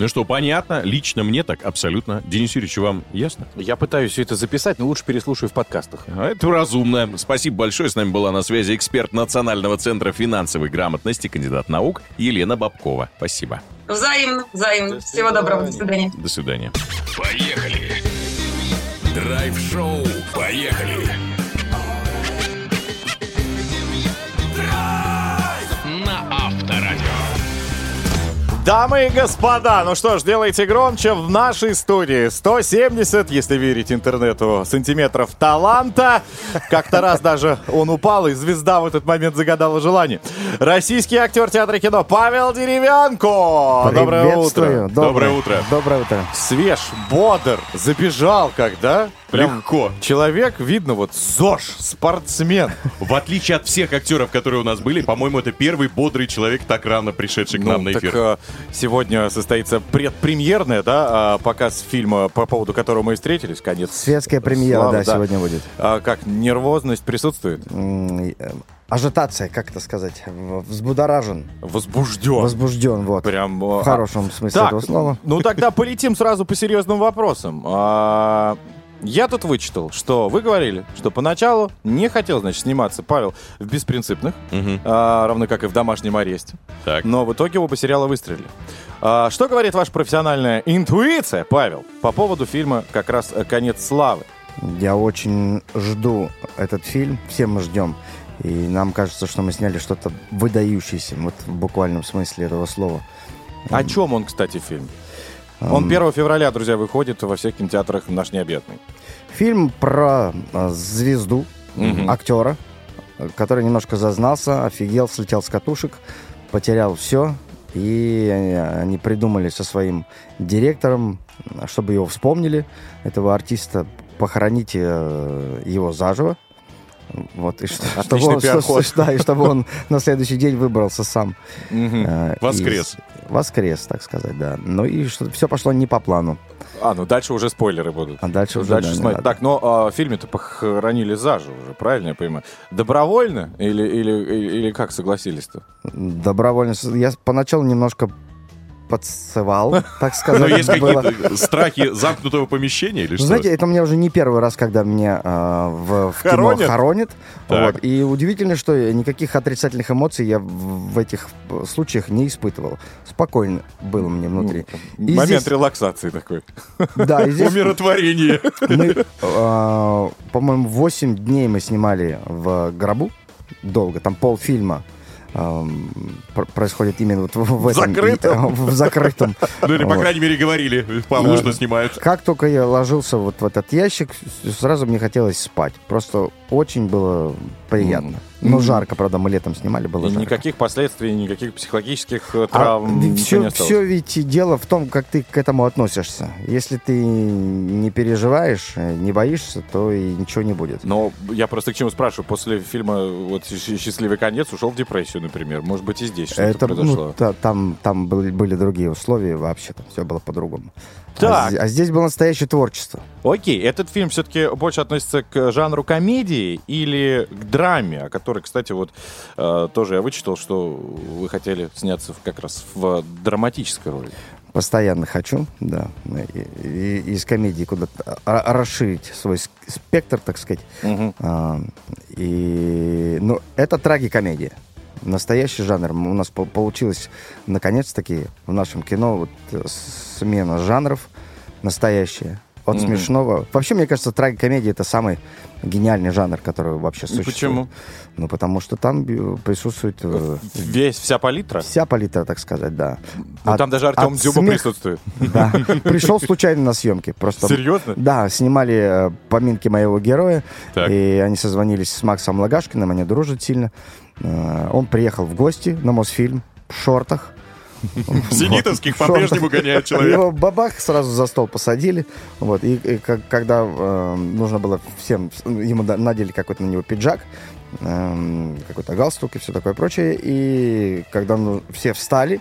Ну что, понятно. Лично мне так абсолютно. Денис Юрьевич, вам ясно? Я пытаюсь все это записать, но лучше переслушаю в подкастах. А Это разумно. Спасибо большое. С нами была на связи эксперт Национального центра финансовой грамотности, кандидат наук Елена Бабкова. Спасибо. Взаимно, взаимно. Всего доброго, до свидания. До свидания. Поехали. Драйв-шоу. Поехали. Дамы и господа, ну что ж, делайте громче в нашей студии. 170, если верить интернету, сантиметров таланта. Как-то раз даже он упал, и звезда в этот момент загадала желание. Российский актер театра и кино Павел Деревянко. Доброе утро. Доброе утро. Доброе утро. Свеж, бодр, забежал когда? Прям Легко. Человек, видно, вот ЗОЖ, спортсмен. В отличие от всех актеров, которые у нас были, по-моему, это первый бодрый человек, так рано пришедший к нам на так, эфир. э, сегодня состоится предпремьерная, да, а, показ фильма, по поводу которого мы и встретились, конец. Светская премьера, Слава, да, сегодня будет. А как, нервозность присутствует? М, э, Ажитация, как это сказать, в- взбудоражен. Возбужден. Возбужден, вот. Прям... В а, хорошем смысле так, этого слова. Ну тогда полетим сразу по серьезным вопросам. Я тут вычитал, что вы говорили, что поначалу не хотел, значит, сниматься Павел в «Беспринципных», а, равно как и в «Домашнем аресте». Так. Но в итоге оба сериала выстрелили. А, Что говорит ваша профессиональная интуиция, Павел, по поводу фильма как раз «Конец славы»? Я очень жду этот фильм, все мы ждем. И нам кажется, что мы сняли что-то выдающееся, вот в буквальном смысле этого слова. О чем он, кстати, фильм? Он 1 февраля, друзья, выходит во всех кинотеатрах «Наш необъятный». Фильм про э, звезду, Мгм. актера, который немножко зазнался, офигел, слетел с катушек, потерял все. И они, придумали со своим директором, чтобы его вспомнили, этого артиста, похоронить э, его заживо. Вот, и что- чтобы, он, что- да, и чтобы он на следующий день выбрался сам. Э, Воскрес. Воскрес, так сказать, да. Ну и что все пошло не по плану. А, ну дальше уже спойлеры будут. А дальше уже, Дальше да, смотри. Так, но а, фильме-то похоронили заживо уже, правильно я понимаю? Добровольно или, или, или, или как согласились-то? Добровольно. Я поначалу немножко подсывал, так Но сказать. Ну, есть какие-то страхи замкнутого помещения или что? Знаете, это мне уже не первый раз, когда меня а, в, кино Хоронят? И удивительно, что никаких отрицательных эмоций я в, этих э, случаях не испытывал. Спокойно было мне внутри. И Момент релаксации такой. Да, и здесь- Умиротворение. Мы, а, по-моему, 8 дней мы снимали в гробу. Долго, там полфильма происходит именно вот в, этом. Закрытом? в закрытом. Ну или, по крайней мере, говорили что снимают. Как только я ложился вот в этот ящик, сразу мне хотелось спать. Просто очень было приятно. Ну, жарко, правда, мы летом снимали, было И жарко. никаких последствий, никаких психологических э, А травм. ничего все, не все ведь дело в том, как ты к этому относишься. Если ты не переживаешь, э, не боишься, то и ничего не будет. Но я просто к чему спрашиваю, после фильма вот «Щ- «Счастливый конец» ушел в депрессию, например. Может быть, и здесь что-то Это, произошло. ну, та- там, там были, были другие условия вообще, там все было по-другому. Так. А, а здесь было настоящее творчество. Окей, этот фильм все-таки больше относится к жанру комедии или к драме, о которой, кстати, вот э, тоже я вычитал, что вы хотели сняться как раз в драматической роли. Постоянно хочу, да. И- и- из комедии куда-то ра- расширить свой спектр, так сказать. А, и, ну, это трагикомедия. Настоящий жанр. У нас по- получилось, наконец-таки, в нашем кино вот, э, смена жанров настоящая. От Мгм. смешного. Вообще, мне кажется, трагикомедия это самый гениальный жанр, который вообще существует. почему? Ну, потому что там э, присутствует... э, Весь, вся палитра? Вся палитра, так сказать, да. Ну, От- там даже Артем Дзюба смеха- присутствует. Да. Пришел случайно на съемки. Просто... Серьезно? Да, снимали поминки моего героя. Так. И они созвонились с Максом Лагашкиным, они дружат сильно. Э, Он приехал в гости на Мосфильм в шортах. Зенитовских Вот, в по-прежнему гоняет человек. Его бабах сразу за стол посадили. Вот. И, и как- когда э, нужно было всем, ему надели какой-то на него пиджак, эм, какой-то галстук и все такое прочее. И когда ну, все встали,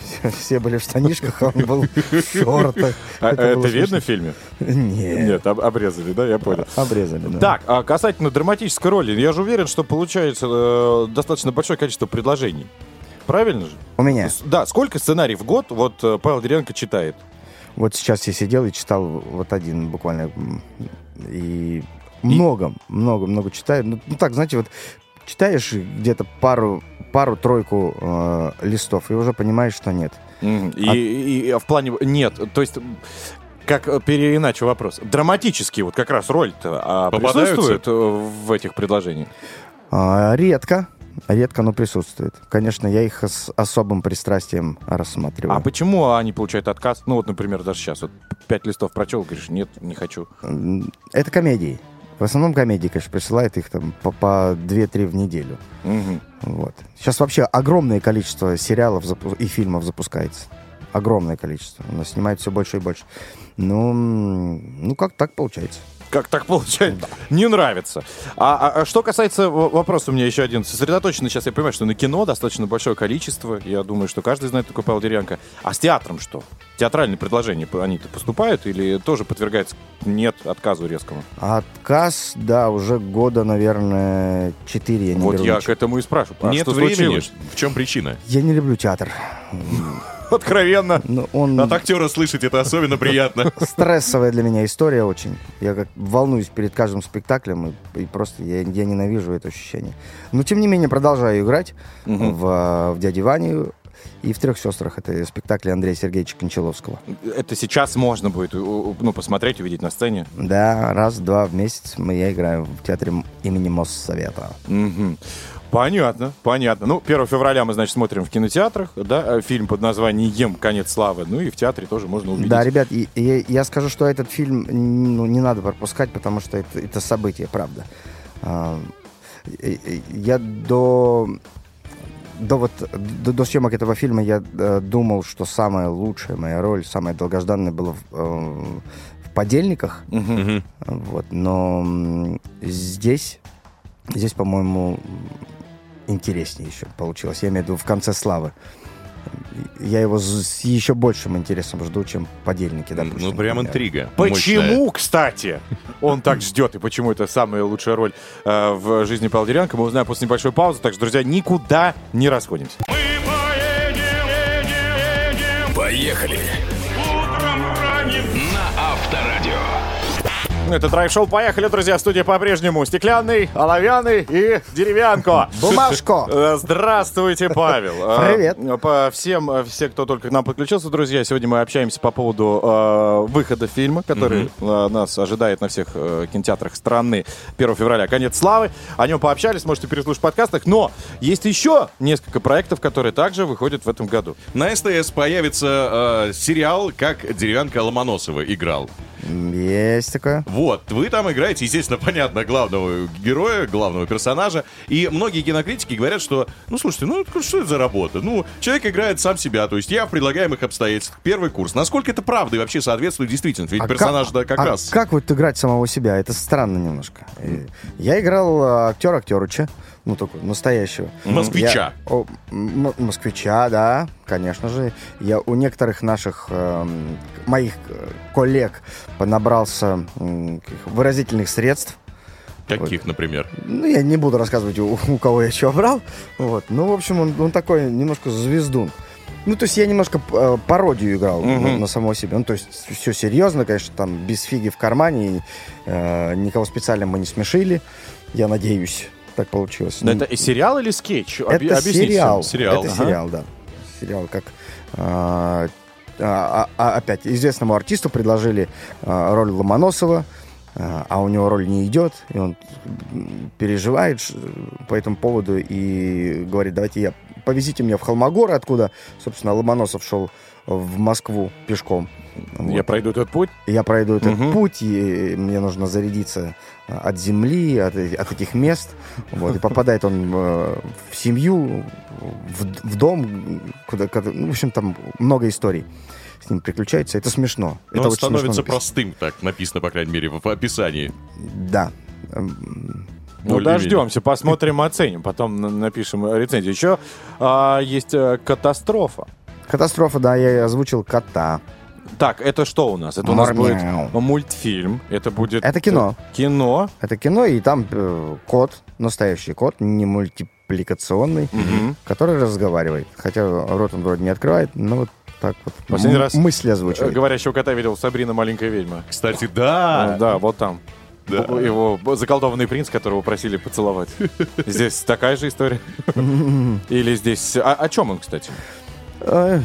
все, все были в штанишках, а он был в шортах. А Это было видно в фильме? Нет. Нет, об- обрезали, да, я понял. Обрезали, да. Так, а касательно драматической роли, я же уверен, что получается э, достаточно большое количество предложений. Правильно же? У меня. Да, сколько сценариев в год вот э, Павел Деренко читает? Вот сейчас я сидел и читал вот один буквально. И много, много, много читаю. Ну, ну так, знаете, вот читаешь где-то пару, пару-тройку э, листов и уже понимаешь, что нет. Мгм. И, А- и- и в плане... Нет, то есть... Как э, переиначу вопрос. Драматически вот как раз роль-то а, присутствует э, в этих предложениях? А, редко, редко, но присутствует. Конечно, я их с особым пристрастием рассматриваю. А почему они получают отказ? Ну вот, например, даже сейчас вот пять листов прочел, говоришь, нет, не хочу. Это комедии. В основном комедии, конечно, присылают их там по, по 2-3 в неделю. Мгм. Вот. Сейчас вообще огромное количество сериалов и фильмов запускается. Огромное количество. У нас снимают все больше и больше. Ну, ну как так получается? Как так получается? Не нравится. А, а- а что касается вопроса, у меня еще один. Сосредоточено сейчас, я понимаю, что на кино достаточно большое количество. Я думаю, что каждый знает такой Павел Деревянко. А с театром что? Театральные предложения, они-то поступают или тоже подвергается нет отказу резкому? Отказ, да, уже года, наверное, 4 я не вот беру я ничего. к этому и спрашиваю. А Нет что времени. случилось? В чем причина? Я не люблю театр. Откровенно. Ну, он От актера слышать это особенно приятно. стрессовая для меня история очень. Я как волнуюсь перед каждым спектаклем, и, и просто я, я ненавижу это ощущение. Но, тем не менее, продолжаю играть в, а, в «Дяде Ване» и в «Трех сестрах». Это спектакли Андрея Сергеевича Кончаловского. Это сейчас можно будет ну, посмотреть, увидеть на сцене. Да, раз-два в месяц мы, я играю в театре имени Моссовета. Мгм. Понятно, понятно. Ну, 1 февраля мы, значит, смотрим в кинотеатрах, да, э, фильм под названием «Конец славы». Ну и в театре тоже можно увидеть. Да, ребят, и- и я скажу, что этот фильм ну, не надо пропускать, потому что это, это событие, правда. А, Я до, до, вот, до, до съемок этого фильма я э, думал, что самая лучшая моя роль, самая долгожданная была в, э, в «Подельниках». Вот, но здесь, здесь, по-моему, интереснее еще получилось. Я имею в виду в конце славы. Я его с еще большим интересом жду, чем подельники, допустим. Ну, прям например. интрига. Почему, кстати, он так ждет, и почему это самая лучшая роль э, в жизни Павла Деревянко, мы узнаем после небольшой паузы. Так что, друзья, никуда не расходимся. Поехали. Это драйв-шоу. Поехали, друзья. Студия по-прежнему стеклянный, оловянный и деревянко. Бумажко. Э, Здравствуйте, Павел. Э, Привет. По всем, э, все, кто только к нам подключился, друзья, сегодня мы общаемся по поводу э, выхода фильма, который э, нас ожидает на всех э, кинотеатрах страны 1 февраля. Конец славы. О нем пообщались, можете переслушать в подкастах. Но есть еще несколько проектов, которые также выходят в этом году. На СТС появится э, сериал, как деревянка Ломоносова играл. Есть такое. Вот, вы там играете, естественно, понятно, главного героя, главного персонажа. И многие кинокритики говорят, что, ну, слушайте, ну, что это за работа? Ну, человек играет сам себя, то есть я в предлагаемых обстоятельствах. Первый курс. Насколько это правда и вообще соответствует действительности? Ведь А персонаж, да, как а раз... Как вот играть самого себя? Это странно немножко. Э, Я играл э, актер актеруча, ну такой настоящего. Москвича. Я- о, москвича, да, конечно же. Я у некоторых наших эм, моих э, коллег понабрался каких выразительных средств. Каких, например? Ну, я не буду рассказывать, у, у кого я что брал. Вот. Ну, в общем, он, он такой немножко звездун. Ну, то есть я немножко э, пародию играл Мгм. на, на самого себя. Ну, то есть все серьезно, конечно, там без фиги в кармане. и, э, никого специально мы не смешили. Я надеюсь, так получилось. Но это и сериал или скетч? Объ- это объясните сериал. Сериал. Это Ага. сериал, да. Сериал как... а, а, а, опять, известному артисту предложили а, роль Ломоносова, а, а у него роль не идет, и он переживает по этому поводу и говорит, давайте я повезите меня в Холмогоры, откуда, собственно, Ломоносов шел в Москву пешком. Я пройду этот путь? Я пройду этот Мгм. путь, и мне нужно зарядиться а, от земли, от, от этих мест. Вот, и попадает он э, в семью, в, в дом, куда, куда- ну, в общем, там много историй с ним приключается. Это смешно. Но это он становится простым, так написано, по крайней мере, в описании. Да. Ну, дождемся, посмотрим, оценим, потом на- напишем рецензию. Еще а, есть э, катастрофа. Катастрофа, да, я озвучил кота. Так, это что у нас? Это у нас будет мультфильм. Это будет... Это кино. э, Кино. Это кино, и там э, кот, настоящий кот, не мультипликационный, который разговаривает. Хотя рот он вроде не открывает, но вот так вот Последний м- раз мысли э, озвучивает. Говорящего кота видел Сабрина маленькая ведьма. Кстати, да. Э, Да, вот там. Да. Его заколдованный принц, которого просили поцеловать. Здесь такая же история? Или здесь... а- О чем он, кстати? Э,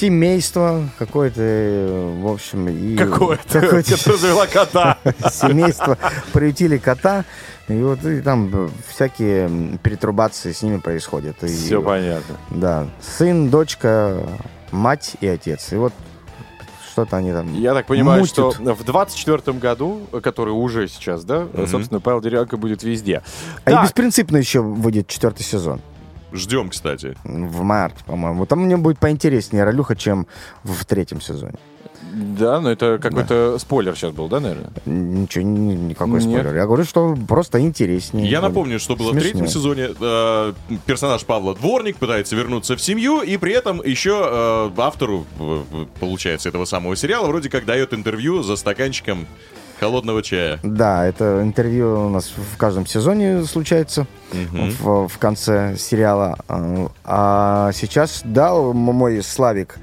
Семейство какое-то, э, в общем, и... Какое-то, которое развела кота. Семейство приютили кота, и вот и там всякие перетрубации с ними происходят. И, Все понятно. Да. Сын, дочка, мать и отец. И вот что-то они там Я так понимаю, мутят. что в 24 году, который уже сейчас, да, Мгм. собственно, Павел Деревянко будет везде. А и Так, беспринципно еще выйдет четвертый сезон. Ждем, кстати. В марте, по-моему. Там мне будет поинтереснее ролюха, чем в третьем сезоне. Да, но это какой-то спойлер сейчас был, да, наверное? Ничего, ни- никакой Нет. спойлер. Я говорю, что просто интереснее. Я напомню, что было в Смешнее. третьем сезоне. Э, персонаж Павла Дворник пытается вернуться в семью, и при этом еще э, автору, в- в- получается, этого самого сериала вроде как дает интервью за стаканчиком холодного чая. Да, это интервью у нас в каждом сезоне случается Мгм. в, в конце сериала. А, сейчас, да, мой Славик,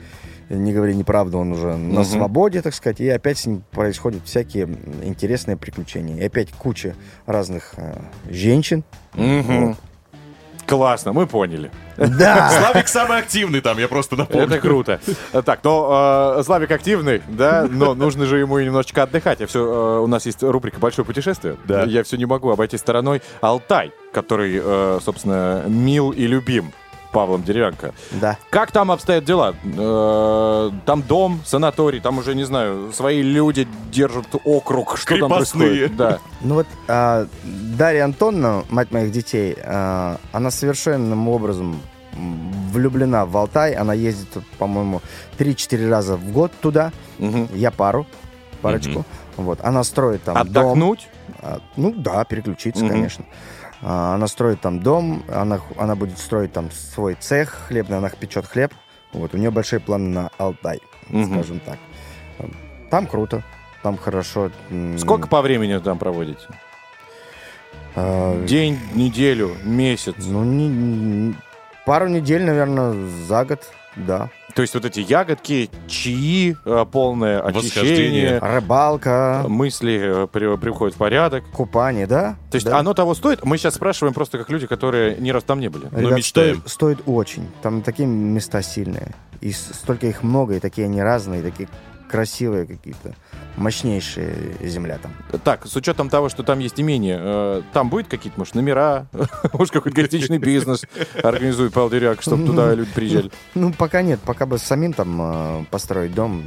не говори неправду, он уже на Мгм. свободе, так сказать, и опять с ним происходят всякие интересные приключения. И опять куча разных э, женщин. Мгм. Классно, мы поняли. Да! Славик самый активный там, я просто напомню. Это круто. Так, но э, Славик активный, да, но нужно же ему и немножечко отдыхать. Я все, у нас есть рубрика «Большое путешествие». Да. Я все не могу обойти стороной Алтай, который, э, собственно, мил и любим Павлом Деревянко. Да. Как там обстоят дела? Э, Там дом, санаторий, там уже, не знаю, свои люди держат округ. Что там Крепостные. происходит? Да. Ну вот а, Дарья Антоновна, мать моих детей, а, она совершенным образом влюблена в Алтай. Она ездит, по-моему, 3-4 раза в год туда. Мгм. Я пару, парочку. Вот. Она строит там дом. Отдохнуть? А, ну да, переключиться, Мгм. конечно. А, она строит там дом, она, она будет строить там свой цех хлебный, она печет хлеб. Вот, у нее большие планы на Алтай, Мгм. скажем так. Там круто, там хорошо. Сколько по времени там проводите? а, День, неделю, месяц? Ну, не- пару недель, наверное, за год, да. То есть вот эти ягодки, чаи, э, полное очищение, Рыбалка, мысли э, при- приходят в порядок. купание, да? То есть Да. оно того стоит? Мы сейчас спрашиваем просто как люди, которые ни раз там не были. Но Ребят, мечтаем. Стоит, стоит очень. Там такие места сильные. И столько их много, и такие они разные, такие красивые какие-то. Мощнейшая земля там. Так, с учетом того, что там есть имение, э, там будет какие-то, может, номера, может, какой-то гостиничный бизнес организует Павел Деряк, чтобы туда люди приезжали. Ну, пока нет. Пока бы самим там э, построить дом,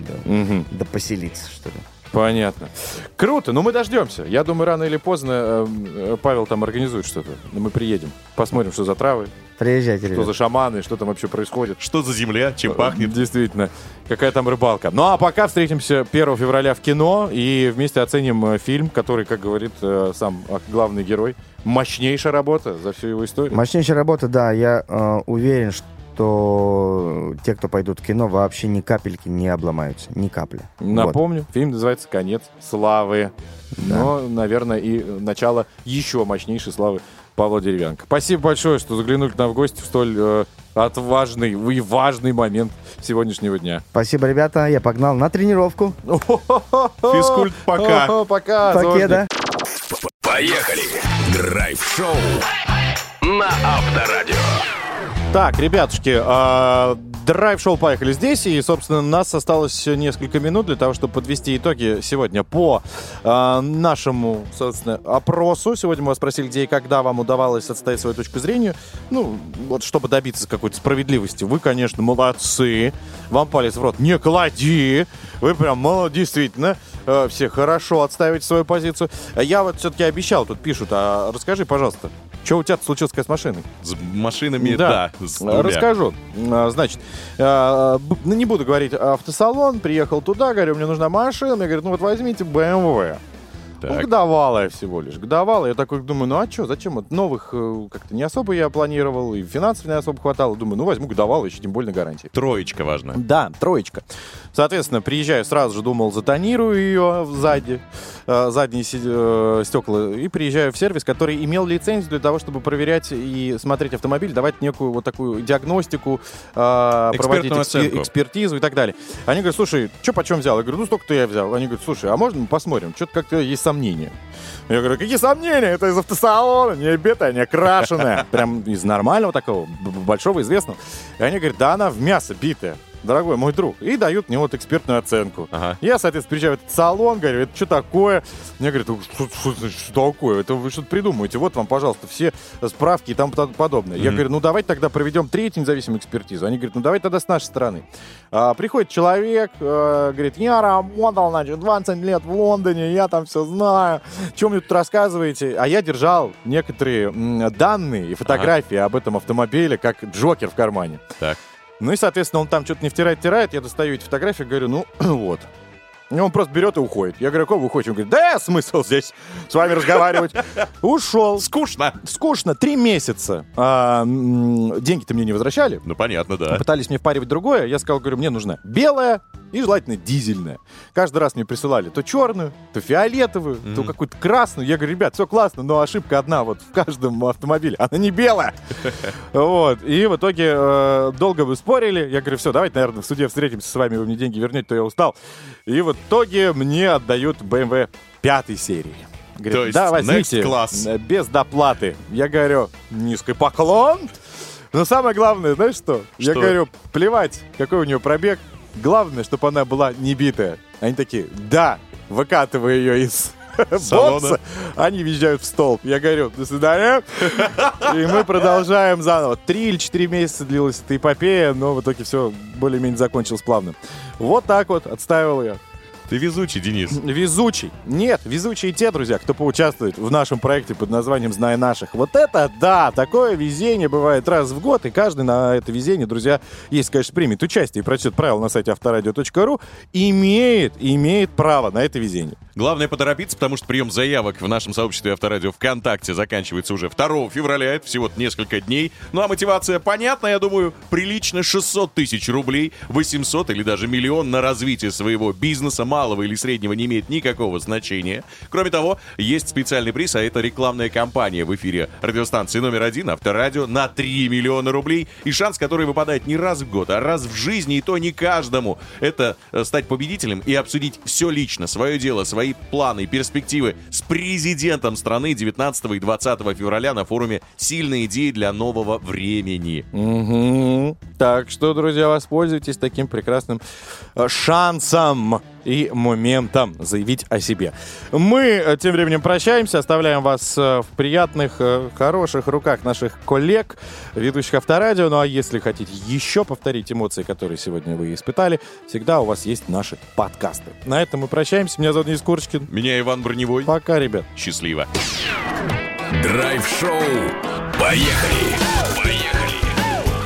да, поселиться, что ли. Понятно. Круто, ну мы дождемся. Я думаю, рано или поздно э, Павел там организует что-то. Ну, Мы приедем, посмотрим, что за травы, Приезжайте, что ребят. за шаманы, что там вообще происходит. Что за земля, чем Э, пахнет? Действительно. Какая там рыбалка. Ну а пока встретимся 1 февраля в кино и вместе оценим э, фильм, который, как говорит э, сам главный герой, мощнейшая работа за всю его историю. Мощнейшая работа, да. Я э, уверен, что те, кто пойдут в кино, вообще ни капельки не обломаются. Ни капли. Вот. Напомню, фильм называется «Конец славы». Да. Но, наверное, и начало еще мощнейшей славы Павла Деревянко. Спасибо большое, что заглянули к нам в гости в столь э, отважный и важный момент сегодняшнего дня. Спасибо, ребята. Я погнал на тренировку. Физкульт пока. Пока. Покеда. Поехали! Драйв-шоу на Авторадио. Так, ребятушки, а, драйв-шоу поехали здесь, и, собственно, нас осталось несколько минут для того, чтобы подвести итоги сегодня по а, нашему, собственно, опросу. Сегодня мы вас спросили, где и когда вам удавалось отстоять свою точку зрения. Ну, вот чтобы добиться какой-то справедливости. Вы, конечно, молодцы. Вам палец в рот не клади. Вы прям, мол, действительно, э, все хорошо отстаиваете свою позицию. Я вот все-таки обещал, тут пишут, а расскажи, пожалуйста, что у тебя случилось с машиной? С машинами, да, с двумя. Расскажу. А, Значит, а, ну, не буду говорить автосалон, приехал туда, говорю, мне нужна машина. Мне говорят, ну вот возьмите BMW. Ну, Так. годовалая всего лишь. Годовалая. Я такой думаю, ну а что, зачем? Вот новых э, как-то не особо я планировал, и финансов не особо хватало. Думаю, ну возьму годовалую, еще тем более на гарантии. Троечка важна. Да, троечка. Соответственно, приезжаю сразу же, думал, затонирую ее сзади, э, задние э, стекла, и приезжаю в сервис, который имел лицензию для того, чтобы проверять и смотреть автомобиль, давать некую вот такую диагностику, э, проводить оценку. экспертизу и так далее. Они говорят, слушай, что почем взял? Я говорю, ну столько-то я взял. Они говорят, слушай, а можно мы посмотрим? Что-то как-то есть сомнения. Я говорю, какие сомнения? Это из автосалона, не битая, не крашеная. Прям из нормального такого, большого, известного. И они говорят, да она в мясо битая. Дорогой мой друг. И дают мне вот экспертную оценку. Я, соответственно, приезжаю в этот салон, говорю, это что такое? Мне говорят, «Ну, что, что значит, что такое? Это вы что-то придумаете. Вот вам, пожалуйста, все справки и тому по- подобное. Я Мгм. говорю, ну давайте тогда проведем третью независимую экспертизу. Они говорят, ну давайте тогда с нашей стороны. А, приходит человек, э, говорит, я работал, значит, 20 лет в Лондоне, я там все знаю. Чем мне тут рассказываете? А я держал некоторые м, данные и фотографии об этом автомобиле, как Джокер в кармане. Так. Ну и, соответственно, он там что-то не втирает, втирает. Я достаю эти фотографии, говорю, ну вот. И он просто берет и уходит. Я говорю, какого вы уходите? Он говорит, да, смысл здесь с вами разговаривать. Ушел. Скучно. Скучно. Три месяца. А, Деньги-то мне не возвращали. Ну, понятно, да. Пытались мне впаривать другое. Я сказал, говорю, мне нужна белая и желательно дизельная. Каждый раз мне присылали то черную, то фиолетовую, то Мгм. какую-то красную. Я говорю, ребят, все классно, но ошибка одна вот в каждом автомобиле. Она не белая. Вот. И в итоге э, долго мы спорили. Я говорю, все, давайте, наверное, в суде встретимся с вами, вы мне деньги вернете, то я устал. И в итоге мне отдают BMW пятой серии. Говорит, То есть да, возьмите. next class. э, Без доплаты. Я говорю, низкий поклон. Но самое главное, знаешь что? Я Что? говорю, плевать, какой у нее пробег. Главное, чтобы она была не битая. Они такие, да, выкатывая ее из бокса, они въезжают в столб. Я говорю, до свидания. И мы продолжаем заново. Три или четыре месяца длилась эта эпопея, но в итоге все более-менее закончилось плавно. Вот так вот отстаивал я. Ты везучий, Денис. Везучий. Нет, везучие те, друзья, кто поучаствует в нашем проекте под названием «Знай наших». Вот это да, такое везение бывает раз в год, и каждый на это везение, друзья, если, конечно, примет участие и прочтет правила на сайте авторадио.ру, имеет, имеет право на это везение. Главное поторопиться, потому что прием заявок в нашем сообществе Авторадио ВКонтакте заканчивается уже 2 февраля. Это всего несколько дней. Ну а мотивация понятна, я думаю, прилично 600 тысяч рублей, 800 или даже миллион на развитие своего бизнеса, малого или среднего, не имеет никакого значения. Кроме того, есть специальный приз, а это рекламная кампания в эфире радиостанции номер один Авторадио на 3 миллиона рублей. И шанс, который выпадает не раз в год, а раз в жизни, и то не каждому. Это э, стать победителем и обсудить все лично, свое дело, свои планы и перспективы с президентом страны 19 и 20 февраля на форуме «Сильные идеи для нового времени». Мгм. Так что, друзья, воспользуйтесь таким прекрасным э, шансом и моментом заявить о себе. Мы э, тем временем прощаемся, оставляем вас э, в приятных, э, хороших руках наших коллег, ведущих Авторадио. Ну а если хотите еще повторить эмоции, которые сегодня вы испытали, всегда у вас есть наши подкасты. На этом мы прощаемся. Меня зовут Денис Курочкин. Меня Иван Броневой. Пока, ребят. Счастливо. Драйв-шоу. Поехали! Поехали!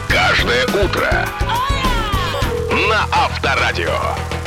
Каждое утро на Авторадио.